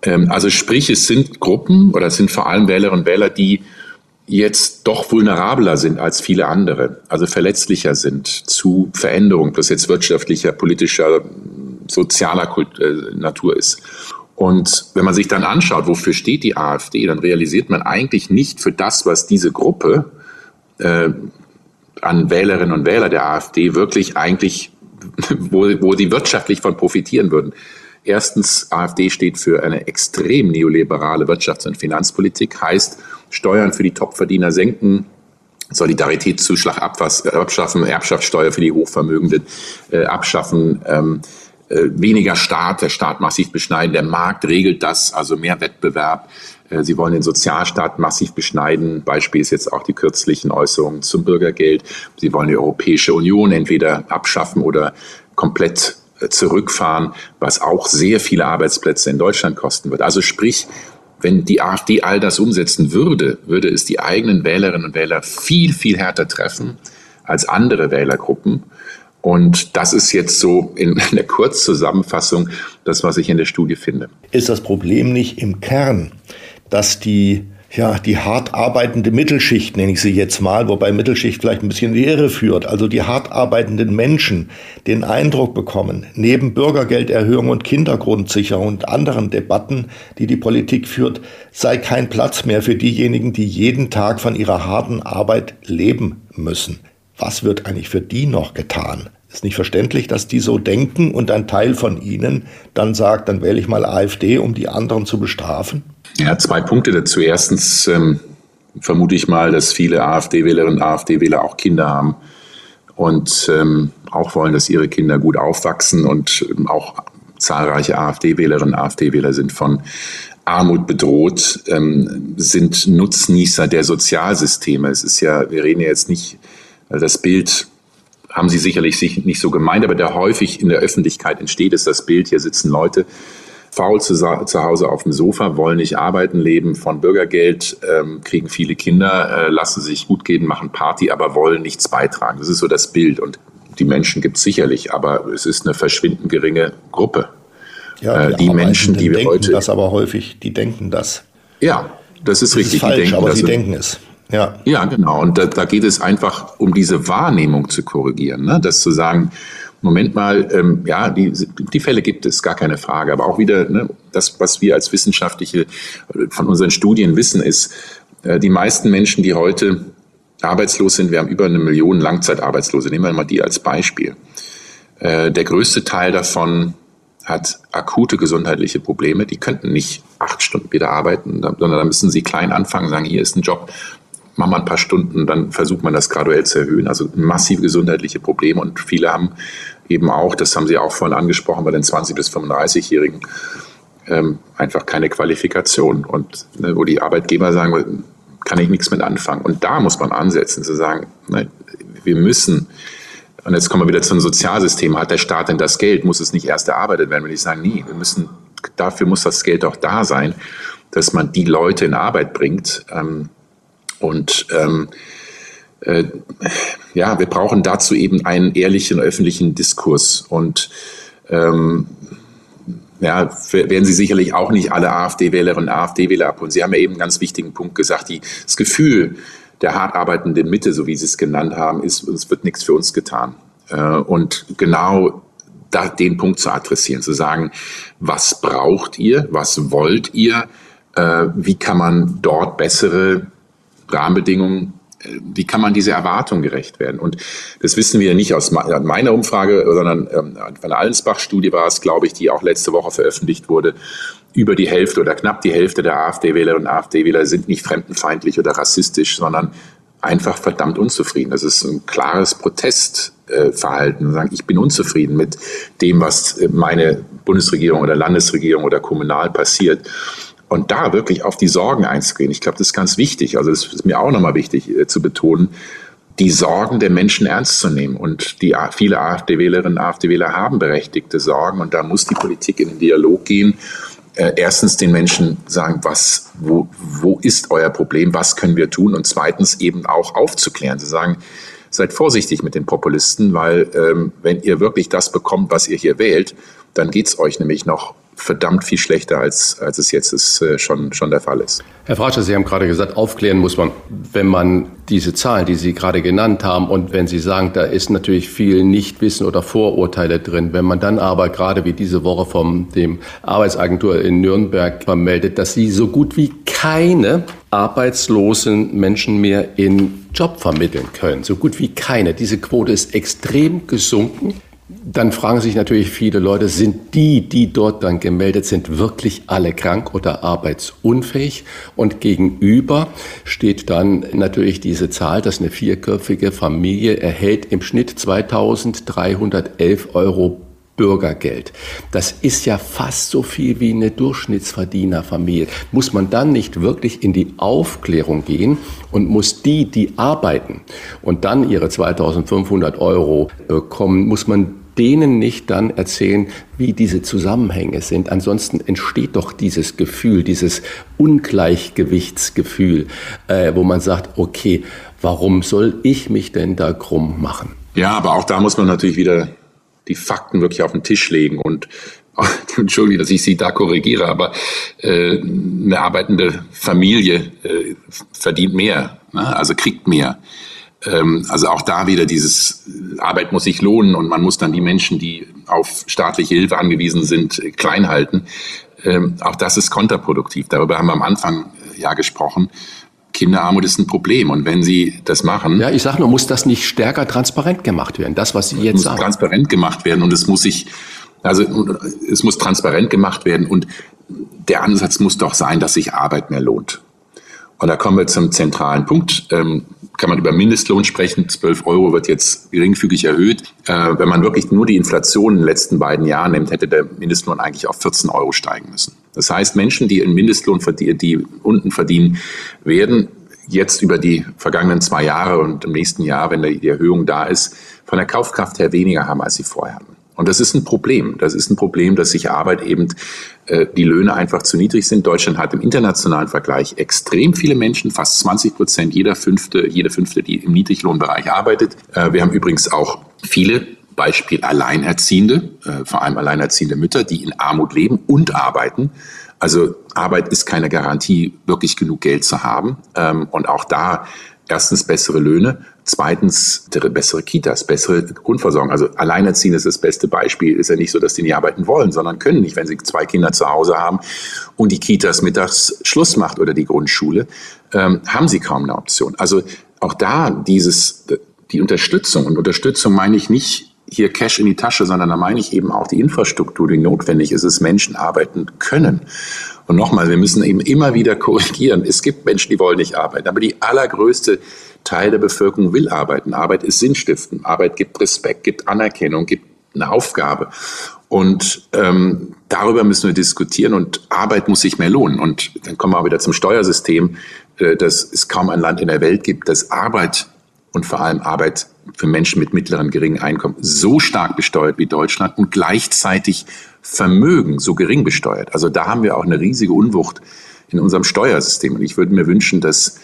S5: Ähm, also sprich, es sind Gruppen oder es sind vor allem Wählerinnen und Wähler, die jetzt doch vulnerabler sind als viele andere, also verletzlicher sind zu Veränderungen, das jetzt wirtschaftlicher, politischer, sozialer Kult, äh, Natur ist. Und wenn man sich dann anschaut, wofür steht die AfD, dann realisiert man eigentlich nicht für das, was diese Gruppe äh, an Wählerinnen und Wähler der AfD wirklich eigentlich, wo, wo die wirtschaftlich von profitieren würden. Erstens, AfD steht für eine extrem neoliberale Wirtschafts- und Finanzpolitik, heißt Steuern für die Topverdiener senken, Solidaritätszuschlag abschaffen, Erbschaftssteuer für die Hochvermögenden äh, abschaffen, ähm, äh, weniger Staat, der Staat massiv beschneiden, der Markt regelt das, also mehr Wettbewerb. Äh, sie wollen den Sozialstaat massiv beschneiden. Beispiel ist jetzt auch die kürzlichen Äußerungen zum Bürgergeld. Sie wollen die Europäische Union entweder abschaffen oder komplett äh, zurückfahren, was auch sehr viele Arbeitsplätze in Deutschland kosten wird. Also sprich, wenn die AfD all das umsetzen würde, würde es die eigenen Wählerinnen und Wähler viel, viel härter treffen als andere Wählergruppen. Und das ist jetzt so in der Kurzzusammenfassung das, was ich in der Studie finde.
S4: Ist das Problem nicht im Kern, dass die ja, die hart arbeitende Mittelschicht, nenne ich sie jetzt mal, wobei Mittelschicht vielleicht ein bisschen in die Irre führt, also die hart arbeitenden Menschen den Eindruck bekommen, neben Bürgergelderhöhung und Kindergrundsicherung und anderen Debatten, die die Politik führt, sei kein Platz mehr für diejenigen, die jeden Tag von ihrer harten Arbeit leben müssen. Was wird eigentlich für die noch getan? Ist nicht verständlich, dass die so denken und ein Teil von ihnen dann sagt, dann wähle ich mal AfD, um die anderen zu bestrafen?
S5: Ja, zwei Punkte dazu. Erstens ähm, vermute ich mal, dass viele AfD-Wählerinnen und AfD-Wähler auch Kinder haben und ähm, auch wollen, dass ihre Kinder gut aufwachsen und ähm, auch zahlreiche AfD-Wählerinnen und AfD-Wähler sind von Armut bedroht, ähm, sind Nutznießer der Sozialsysteme. Es ist ja, wir reden ja jetzt nicht, das Bild haben Sie sicherlich nicht so gemeint, aber der häufig in der Öffentlichkeit entsteht, ist das Bild, hier sitzen Leute, faul zu, zu Hause auf dem Sofa, wollen nicht arbeiten, leben von Bürgergeld, ähm, kriegen viele Kinder, äh, lassen sich gut gehen, machen Party, aber wollen nichts beitragen. Das ist so das Bild. Und die Menschen gibt es sicherlich, aber es ist eine verschwindend geringe Gruppe.
S4: Ja, die, äh, die Menschen, die wir heute. das aber häufig, die denken das.
S5: Ja, das ist das richtig. Ist
S4: falsch,
S5: die denken
S4: aber
S5: das
S4: sie denken es.
S5: Ja. ja, genau. Und da, da geht es einfach um diese Wahrnehmung zu korrigieren. Ne? Das zu sagen, Moment mal, ähm, ja, die, die Fälle gibt es, gar keine Frage. Aber auch wieder, ne, das, was wir als Wissenschaftliche von unseren Studien wissen, ist, äh, die meisten Menschen, die heute arbeitslos sind, wir haben über eine Million Langzeitarbeitslose, nehmen wir mal die als Beispiel. Äh, der größte Teil davon hat akute gesundheitliche Probleme. Die könnten nicht acht Stunden wieder arbeiten, sondern da müssen sie klein anfangen, sagen, hier ist ein Job, mach mal ein paar Stunden, dann versucht man das graduell zu erhöhen. Also massive gesundheitliche Probleme und viele haben eben auch, das haben Sie auch vorhin angesprochen, bei den 20- bis 35-Jährigen, ähm, einfach keine Qualifikation. Und ne, wo die Arbeitgeber sagen, kann ich nichts mit anfangen. Und da muss man ansetzen, zu sagen, ne, wir müssen, und jetzt kommen wir wieder zum Sozialsystem, hat der Staat denn das Geld, muss es nicht erst erarbeitet werden? Wenn ich sage, nee, wir müssen, dafür muss das Geld auch da sein, dass man die Leute in Arbeit bringt, ähm, und ähm, äh, ja, wir brauchen dazu eben einen ehrlichen öffentlichen Diskurs. Und ähm, ja, werden Sie sicherlich auch nicht alle AfD-Wählerinnen und AfD-Wähler ab. Und Sie haben ja eben einen ganz wichtigen Punkt gesagt, die, das Gefühl der hart arbeitenden Mitte, so wie Sie es genannt haben, ist, es wird nichts für uns getan. Äh, und genau da, den Punkt zu adressieren, zu sagen, was braucht ihr, was wollt ihr, äh, wie kann man dort bessere Rahmenbedingungen, äh, wie kann man diese Erwartung gerecht werden? Und das wissen wir nicht aus meiner Umfrage, sondern ähm, von der Allensbach-Studie war es, glaube ich, die auch letzte Woche veröffentlicht wurde. Über die Hälfte oder knapp die Hälfte der AfD-Wählerinnen und AfD-Wähler sind nicht fremdenfeindlich oder rassistisch, sondern einfach verdammt unzufrieden. Das ist ein klares Protestverhalten. Sagen, ich bin unzufrieden mit dem, was meine Bundesregierung oder Landesregierung oder kommunal passiert. Und da wirklich auf die Sorgen einzugehen, ich glaube, das ist ganz wichtig. Also das ist mir auch nochmal wichtig äh, zu betonen, die Sorgen der Menschen ernst zu nehmen. Und die viele AfD-Wählerinnen und AfD-Wähler haben berechtigte Sorgen. Und da muss die Politik in den Dialog gehen. Äh, erstens den Menschen sagen, was, wo, wo ist euer Problem? Was können wir tun? Und zweitens eben auch aufzuklären, zu sagen, seid vorsichtig mit den Populisten, weil ähm, wenn ihr wirklich das bekommt, was ihr hier wählt, dann geht's euch nämlich noch verdammt viel schlechter, als, als es jetzt ist, äh, schon, schon der Fall ist.
S3: Herr Fratscher, Sie haben gerade gesagt, aufklären muss man, wenn man diese Zahlen, die Sie gerade genannt haben, und wenn Sie sagen, da ist natürlich viel Nichtwissen oder Vorurteile drin, wenn man dann aber gerade wie diese Woche vom dem Arbeitsagentur in Nürnberg vermeldet, dass Sie so gut wie keine arbeitslosen Menschen mehr in Job vermitteln können, so gut wie keine. Diese Quote ist extrem gesunken. Dann fragen sich natürlich viele Leute, sind die, die dort dann gemeldet sind, wirklich alle krank oder arbeitsunfähig? Und gegenüber steht dann natürlich diese Zahl, dass eine vierköpfige Familie erhält im Schnitt 2311 Euro Bürgergeld. Das ist ja fast so viel wie eine Durchschnittsverdienerfamilie. Muss man dann nicht wirklich in die Aufklärung gehen und muss die, die arbeiten und dann ihre 2500 Euro bekommen, muss man denen nicht dann erzählen, wie diese Zusammenhänge sind. Ansonsten entsteht doch dieses Gefühl, dieses Ungleichgewichtsgefühl, äh, wo man sagt, okay, warum soll ich mich denn da krumm machen?
S5: Ja, aber auch da muss man natürlich wieder die Fakten wirklich auf den Tisch legen und Entschuldigung, dass ich Sie da korrigiere, aber äh, eine arbeitende Familie äh, verdient mehr, ne? also kriegt mehr. Ähm, also auch da wieder dieses Arbeit muss sich lohnen und man muss dann die Menschen, die auf staatliche Hilfe angewiesen sind, klein halten. Ähm, auch das ist kontraproduktiv. Darüber haben wir am Anfang ja gesprochen. Kinderarmut ist ein Problem. Und wenn Sie das machen.
S3: Ja, ich sage nur, muss das nicht stärker transparent gemacht werden? Das, was Sie jetzt
S5: muss
S3: sagen.
S5: transparent gemacht werden und es muss sich, also es muss transparent gemacht werden und der Ansatz muss doch sein, dass sich Arbeit mehr lohnt. Und da kommen wir zum zentralen Punkt. Ähm, kann man über Mindestlohn sprechen. 12 Euro wird jetzt geringfügig erhöht. Äh, wenn man wirklich nur die Inflation in den letzten beiden Jahren nimmt, hätte der Mindestlohn eigentlich auf 14 Euro steigen müssen. Das heißt, Menschen, die einen Mindestlohn verdienen, die unten verdienen, werden jetzt über die vergangenen zwei Jahre und im nächsten Jahr, wenn die Erhöhung da ist, von der Kaufkraft her weniger haben, als sie vorher hatten. Und das ist ein Problem. Das ist ein Problem, dass sich Arbeit eben, die Löhne einfach zu niedrig sind. Deutschland hat im internationalen Vergleich extrem viele Menschen, fast 20 Prozent, jeder fünfte, jede fünfte, die im Niedriglohnbereich arbeitet. Äh, wir haben übrigens auch viele Beispiel Alleinerziehende, äh, vor allem alleinerziehende Mütter, die in Armut leben und arbeiten. Also Arbeit ist keine Garantie, wirklich genug Geld zu haben. Ähm, und auch da erstens bessere Löhne, zweitens bessere Kitas, bessere Grundversorgung. Also Alleinerziehende ist das beste Beispiel. Ist ja nicht so, dass die nicht arbeiten wollen, sondern können nicht, wenn sie zwei Kinder zu Hause haben und die Kitas mittags Schluss macht oder die Grundschule, ähm, haben sie kaum eine Option. Also auch da dieses, die Unterstützung und Unterstützung meine ich nicht hier Cash in die Tasche, sondern da meine ich eben auch die Infrastruktur, die notwendig ist, dass Menschen arbeiten können. Und nochmal, wir müssen eben immer wieder korrigieren. Es gibt Menschen, die wollen nicht arbeiten, aber die allergrößte Teil der Bevölkerung will arbeiten. Arbeit ist Sinnstiften. Arbeit gibt Respekt, gibt Anerkennung, gibt eine Aufgabe. Und ähm, darüber müssen wir diskutieren und Arbeit muss sich mehr lohnen. Und dann kommen wir wieder zum Steuersystem, äh, dass es kaum ein Land in der Welt gibt, das Arbeit und vor allem Arbeit für Menschen mit mittleren, geringen Einkommen so stark besteuert wie Deutschland und gleichzeitig Vermögen so gering besteuert. Also da haben wir auch eine riesige Unwucht in unserem Steuersystem. Und ich würde mir wünschen, dass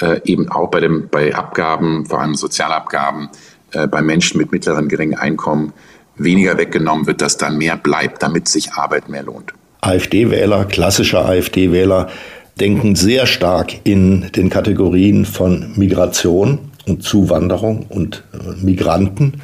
S5: äh, eben auch bei, dem, bei Abgaben, vor allem Sozialabgaben, äh, bei Menschen mit mittleren, geringen Einkommen weniger weggenommen wird, dass dann mehr bleibt, damit sich Arbeit mehr lohnt.
S4: AfD-Wähler, klassische AfD-Wähler, denken sehr stark in den Kategorien von Migration und Zuwanderung und äh, Migranten.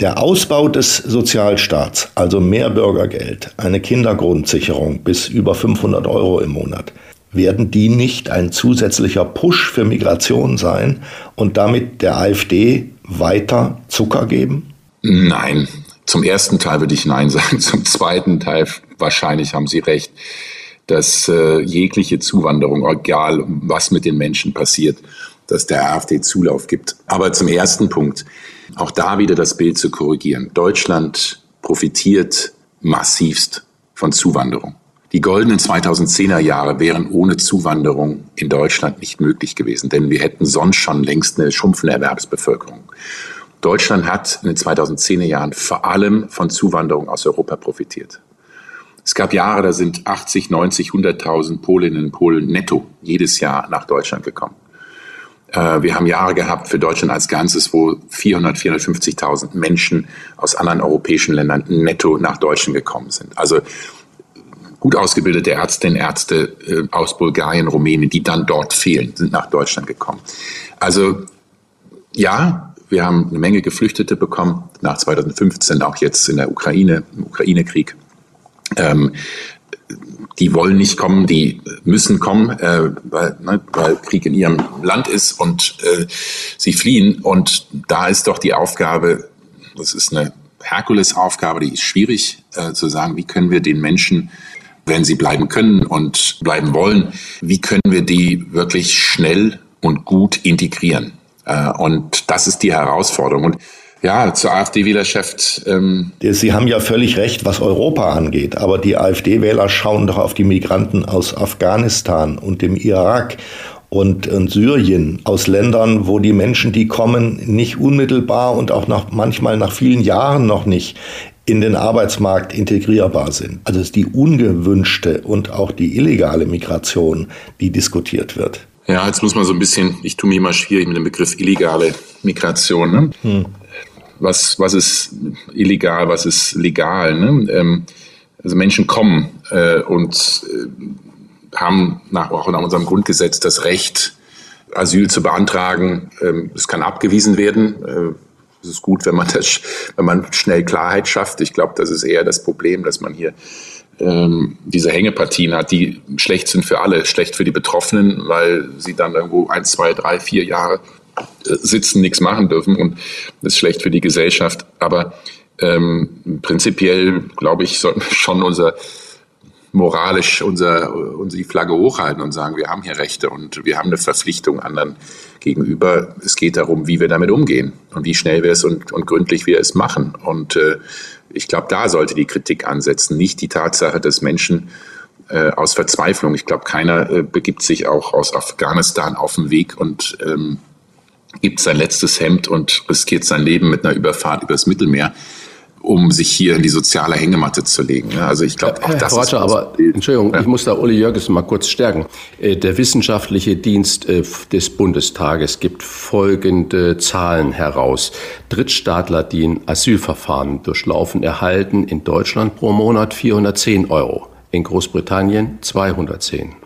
S4: Der Ausbau des Sozialstaats, also mehr Bürgergeld, eine Kindergrundsicherung bis über 500 Euro im Monat, werden die nicht ein zusätzlicher Push für Migration sein und damit der AfD weiter Zucker geben?
S5: Nein. Zum ersten Teil würde ich Nein sagen. Zum zweiten Teil wahrscheinlich haben Sie recht, dass äh, jegliche Zuwanderung, egal was mit den Menschen passiert, dass der AfD Zulauf gibt. Aber zum ersten Punkt, auch da wieder das Bild zu korrigieren. Deutschland profitiert massivst von Zuwanderung. Die goldenen 2010er Jahre wären ohne Zuwanderung in Deutschland nicht möglich gewesen, denn wir hätten sonst schon längst eine schrumpfende Erwerbsbevölkerung. Deutschland hat in den 2010er Jahren vor allem von Zuwanderung aus Europa profitiert. Es gab Jahre, da sind 80, 90, 100.000 Polinnen und Polen netto jedes Jahr nach Deutschland gekommen. Äh, wir haben Jahre gehabt für Deutschland als Ganzes, wo 400, 450.000 Menschen aus anderen europäischen Ländern netto nach Deutschland gekommen sind. Also gut ausgebildete Ärztinnen, Ärzte äh, aus Bulgarien, Rumänien, die dann dort fehlen, sind nach Deutschland gekommen. Also ja, wir haben eine Menge Geflüchtete bekommen, nach 2015, auch jetzt in der Ukraine, im Ukraine-Krieg. Ähm, die wollen nicht kommen, die müssen kommen, äh, weil, ne, weil Krieg in ihrem Land ist und äh, sie fliehen. Und da ist doch die Aufgabe, das ist eine Herkulesaufgabe, die ist schwierig äh, zu sagen, wie können wir den Menschen, wenn sie bleiben können und bleiben wollen, wie können wir die wirklich schnell und gut integrieren. Äh, und das ist die Herausforderung. Und Ja, zur AfD-Wählerschaft.
S4: Ähm Sie haben ja völlig recht, was Europa angeht. Aber die AfD-Wähler schauen doch auf die Migranten aus Afghanistan und dem Irak und, und Syrien, aus Ländern, wo die Menschen, die kommen, nicht unmittelbar und auch nach, manchmal nach vielen Jahren noch nicht in den Arbeitsmarkt integrierbar sind. Also es ist die ungewünschte und auch die illegale Migration, die diskutiert wird.
S5: Ja, jetzt muss man so ein bisschen, ich tue mich immer schwierig mit dem Begriff illegale Migration. Ne? Hm. Was, was ist illegal, was ist legal? Ne? Ähm, also Menschen kommen äh, und äh, haben nach, auch nach unserem Grundgesetz das Recht, Asyl zu beantragen. Ähm, es kann abgewiesen werden. Äh, es ist gut, wenn man das, wenn man schnell Klarheit schafft. Ich glaube, das ist eher das Problem, dass man hier ähm, diese Hängepartien hat, die schlecht sind für alle, schlecht für die Betroffenen, weil sie dann irgendwo ein, zwei, drei, vier Jahre sitzen, nichts machen dürfen und das ist schlecht für die Gesellschaft. Aber ähm, prinzipiell, glaube ich, sollten wir schon unser moralisch unser, unsere Flagge hochhalten und sagen, wir haben hier Rechte und wir haben eine Verpflichtung anderen gegenüber. Es geht darum, wie wir damit umgehen und wie schnell wir es und, und gründlich wir es machen. Und äh, ich glaube, da sollte die Kritik ansetzen, nicht die Tatsache, dass Menschen äh, aus Verzweiflung, ich glaube, keiner äh, begibt sich auch aus Afghanistan auf den Weg und ähm, gibt sein letztes Hemd und riskiert sein Leben mit einer Überfahrt übers Mittelmeer um sich hier in die soziale Hängematte zu legen. Also ich glaube, auch das
S3: Roger, ist aber Entschuldigung, ja. ich muss da Uli Jörges mal kurz stärken. Äh, der wissenschaftliche Dienst äh, des Bundestages gibt folgende Zahlen heraus. Drittstaatler, die ein Asylverfahren durchlaufen, erhalten in Deutschland pro Monat 410 Euro, in Großbritannien 210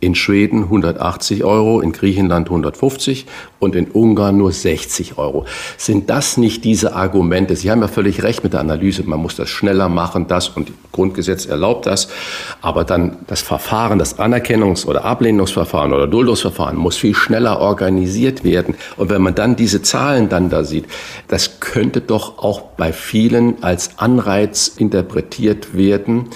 S3: in Schweden 180 Euro, in Griechenland 150 und in Ungarn nur 60 Euro. Sind das nicht diese Argumente? Sie haben ja völlig recht mit der Analyse, man muss das schneller machen, das und Grundgesetz erlaubt das, aber dann das Verfahren, das Anerkennungs- oder Ablehnungsverfahren oder Duldungsverfahren muss viel schneller organisiert werden. Und wenn man dann diese Zahlen dann da sieht, das könnte doch auch bei vielen als Anreiz interpretiert werden,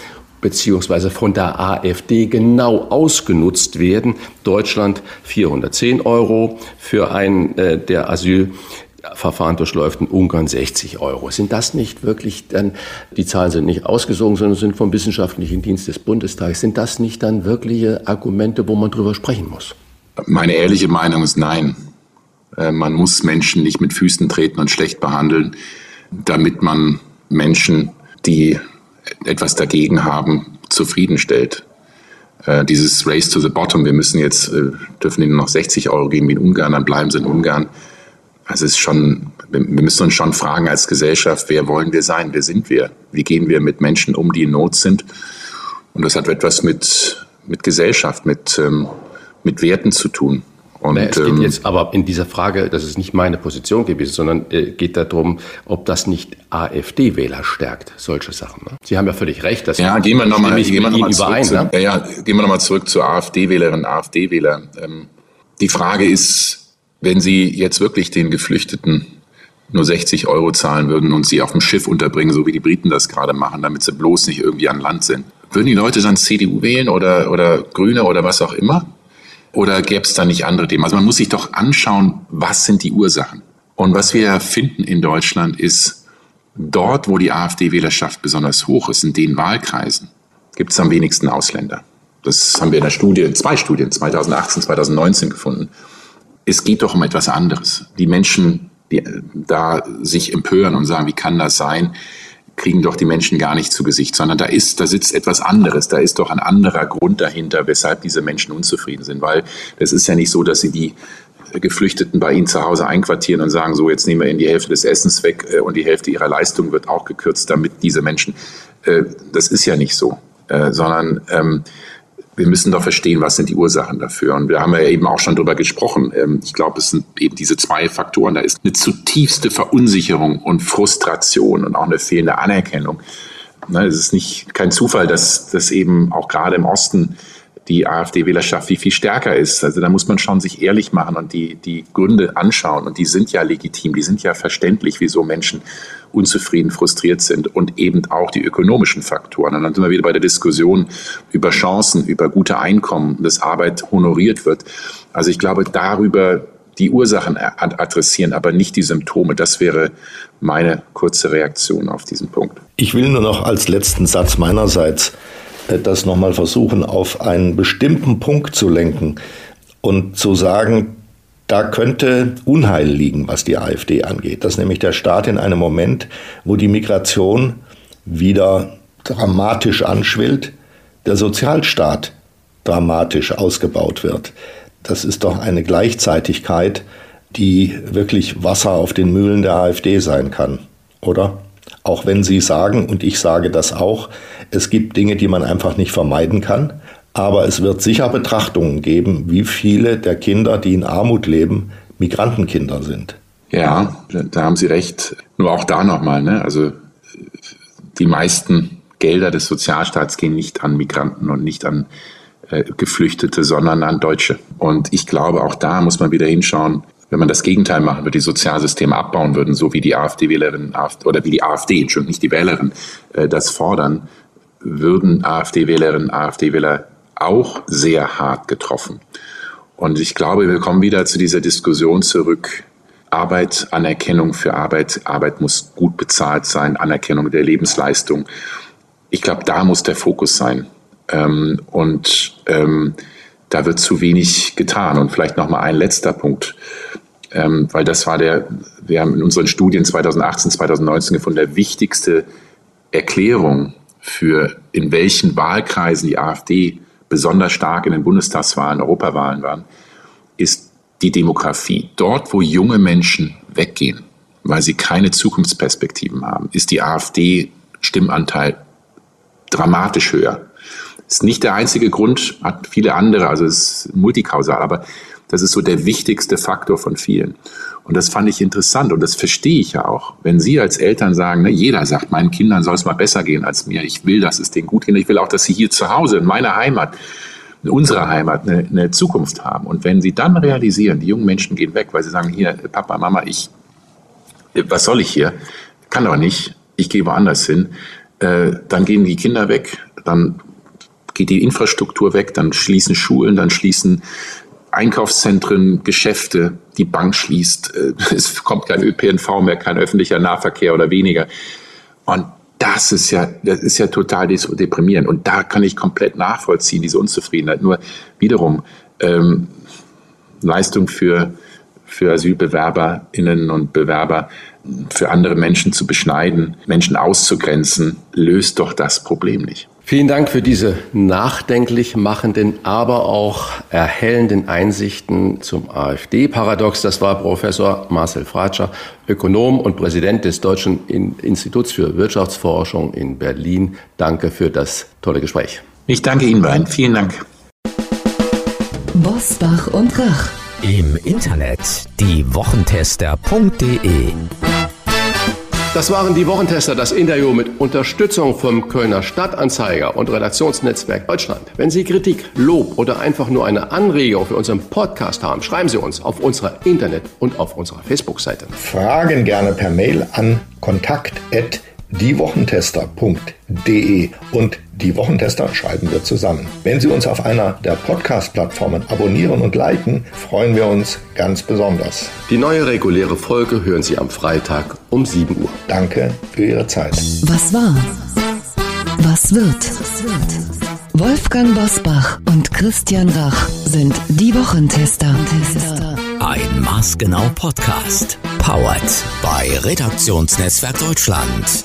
S3: beziehungsweise von der AfD genau ausgenutzt werden. Deutschland 410 Euro für einen, äh, der Asylverfahren durchläuft, in Ungarn 60 Euro. Sind das nicht wirklich dann, die Zahlen sind nicht ausgesogen, sondern sind vom Wissenschaftlichen Dienst des Bundestags, sind das nicht dann wirkliche Argumente, wo man drüber sprechen muss?
S5: Meine ehrliche Meinung ist nein. Äh, man muss Menschen nicht mit Füßen treten und schlecht behandeln, damit man Menschen, die etwas dagegen haben, zufriedenstellt. Äh, dieses Race to the Bottom, wir müssen jetzt, äh, dürfen ihnen noch 60 Euro geben wie in Ungarn, dann bleiben sie in Ungarn. Also es ist schon, wir müssen uns schon fragen als Gesellschaft, wer wollen wir sein, wer sind wir, wie gehen wir mit Menschen um, die in Not sind. Und das hat etwas mit, mit Gesellschaft, mit, ähm, mit Werten zu tun.
S3: Und, naja, es geht ähm, jetzt aber in dieser Frage, das ist nicht meine Position gewesen, sondern äh, geht darum, ob das nicht AfD-Wähler stärkt, solche Sachen. Ne? Sie haben ja völlig recht. Dass
S5: ja, gehen wir nochmal gehen wir noch mal überein. Zu, ne? ja, ja, gehen wir nochmal zurück zu AfD-Wählerinnen und AfD-Wähler. Ähm, die Frage ist, wenn Sie jetzt wirklich den Geflüchteten nur 60 Euro zahlen würden und sie auf dem Schiff unterbringen, so wie die Briten das gerade machen, damit sie bloß nicht irgendwie an Land sind. Würden die Leute dann CDU wählen oder, oder Grüne oder was auch immer? Oder gäbe es da nicht andere Themen? Also man muss sich doch anschauen, was sind die Ursachen? Und was wir finden in Deutschland ist, dort, wo die AfD-Wählerschaft besonders hoch ist, in den Wahlkreisen, gibt es am wenigsten Ausländer. Das haben wir in der Studie, in zwei Studien, 2018, 2019 gefunden. Es geht doch um etwas anderes. Die Menschen, die da sich empören und sagen, wie kann das sein? Kriegen doch die Menschen gar nicht zu Gesicht, sondern da ist, da sitzt etwas anderes, da ist doch ein anderer Grund dahinter, weshalb diese Menschen unzufrieden sind, weil es ist ja nicht so, dass sie die Geflüchteten bei ihnen zu Hause einquartieren und sagen, so jetzt nehmen wir ihnen die Hälfte des Essens weg äh, und die Hälfte ihrer Leistung wird auch gekürzt, damit diese Menschen, äh, das ist ja nicht so, äh, sondern ähm, wir müssen doch verstehen, was sind die Ursachen dafür. Und wir haben ja eben auch schon darüber gesprochen. Ähm, ich glaube, es sind eben diese zwei Faktoren. Da ist eine zutiefste Verunsicherung und Frustration und auch eine fehlende Anerkennung. Ne, es ist nicht kein Zufall, dass das eben auch gerade im Osten die AfD-Wählerschaft wie viel stärker ist. Also da muss man schon sich ehrlich machen und die, die Gründe anschauen. Und die sind ja legitim, die sind ja verständlich, wieso Menschen unzufrieden, frustriert sind und eben auch die ökonomischen Faktoren. Und dann sind wir wieder bei der Diskussion über Chancen, über gute Einkommen, dass Arbeit honoriert wird. Also ich glaube, darüber die Ursachen adressieren, aber nicht die Symptome. Das wäre meine kurze Reaktion auf diesen Punkt.
S4: Ich will nur noch als letzten Satz meinerseits äh, das nochmal versuchen, auf einen bestimmten Punkt zu lenken und zu sagen, da könnte Unheil liegen, was die AfD angeht. Das ist nämlich der Staat in einem Moment, wo die Migration wieder dramatisch anschwillt, der Sozialstaat dramatisch ausgebaut wird. Das ist doch eine Gleichzeitigkeit, die wirklich Wasser auf den Mühlen der AfD sein kann, oder? Auch wenn Sie sagen, und ich sage das auch, es gibt Dinge, die man einfach nicht vermeiden kann, aber es wird sicher Betrachtungen geben, wie viele der Kinder, die in Armut leben, Migrantenkinder sind.
S5: Ja, da haben Sie recht. Nur auch da nochmal, ne? also die meisten Gelder des Sozialstaats gehen nicht an Migranten und nicht an äh, Geflüchtete, sondern an Deutsche. Und ich glaube, auch da muss man wieder hinschauen, wenn man das Gegenteil machen würde, die Sozialsysteme abbauen würden, so wie die AfD-Wählerinnen oder wie die AfD, Entschuldigung, nicht die Wählerin, äh, das fordern, würden AfD-Wählerinnen, AfD-Wähler auch sehr hart getroffen. Und ich glaube, wir kommen wieder zu dieser Diskussion zurück. Arbeit, Anerkennung für Arbeit. Arbeit muss gut bezahlt sein, Anerkennung der Lebensleistung. Ich glaube, da muss der Fokus sein. Ähm, und ähm, da wird zu wenig getan. Und vielleicht noch mal ein letzter Punkt, ähm, weil das war der, wir haben in unseren Studien 2018, 2019 gefunden, der wichtigste Erklärung für in welchen Wahlkreisen die AfD besonders stark in den Bundestagswahlen, Europawahlen waren, ist die Demografie. Dort, wo junge Menschen weggehen, weil sie keine Zukunftsperspektiven haben, ist die AfD Stimmanteil dramatisch höher. Ist nicht der einzige Grund, hat viele andere, also es ist multikausal, aber das ist so der wichtigste Faktor von vielen. Und das fand ich interessant und das verstehe ich ja auch. Wenn Sie als Eltern sagen, ne, jeder sagt, meinen Kindern soll es mal besser gehen als mir. Ich will, dass es denen gut geht. Ich will auch, dass sie hier zu Hause, in meiner Heimat, in unserer Heimat eine, eine Zukunft haben. Und wenn Sie dann realisieren, die jungen Menschen gehen weg, weil sie sagen, hier, Papa, Mama, ich, was soll ich hier? Kann doch nicht. Ich gehe woanders hin. Äh, dann gehen die Kinder weg. Dann geht die Infrastruktur weg, dann schließen Schulen, dann schließen Einkaufszentren, Geschäfte, die Bank schließt, äh, es kommt kein ÖPNV mehr, kein öffentlicher Nahverkehr oder weniger. Und das ist ja, das ist ja total deprimierend. Und da kann ich komplett nachvollziehen, diese Unzufriedenheit. Nur wiederum, ähm, Leistung für, für AsylbewerberInnen und Bewerber für andere Menschen zu beschneiden, Menschen auszugrenzen, löst doch das Problem nicht.
S3: Vielen Dank für diese nachdenklich machenden, aber auch erhellenden Einsichten zum AfD-Paradox. Das war Professor Marcel Fratscher, Ökonom und Präsident des Deutschen Instituts für Wirtschaftsforschung in Berlin. Danke für das tolle Gespräch.
S5: Ich danke Ihnen beiden. Vielen Dank.
S1: Bosbach und Rach.
S2: Im Internet diewochentester.de
S3: das waren die Wochentester, das Interview mit Unterstützung vom Kölner Stadtanzeiger und Redaktionsnetzwerk Deutschland. Wenn Sie Kritik, Lob oder einfach nur eine Anregung für unseren Podcast haben, schreiben Sie uns auf unserer Internet- und auf unserer Facebook-Seite.
S4: Fragen gerne per Mail an kontakt@ diewochentester.de und die Wochentester schreiben wir zusammen. Wenn Sie uns auf einer der Podcast-Plattformen abonnieren und liken, freuen wir uns ganz besonders.
S3: Die neue reguläre Folge hören Sie am Freitag um 7 Uhr.
S4: Danke für Ihre Zeit.
S1: Was war? Was wird? Wolfgang Bosbach und Christian Rach sind die Wochentester.
S2: Ein Maßgenau Podcast. Powered bei Redaktionsnetzwerk Deutschland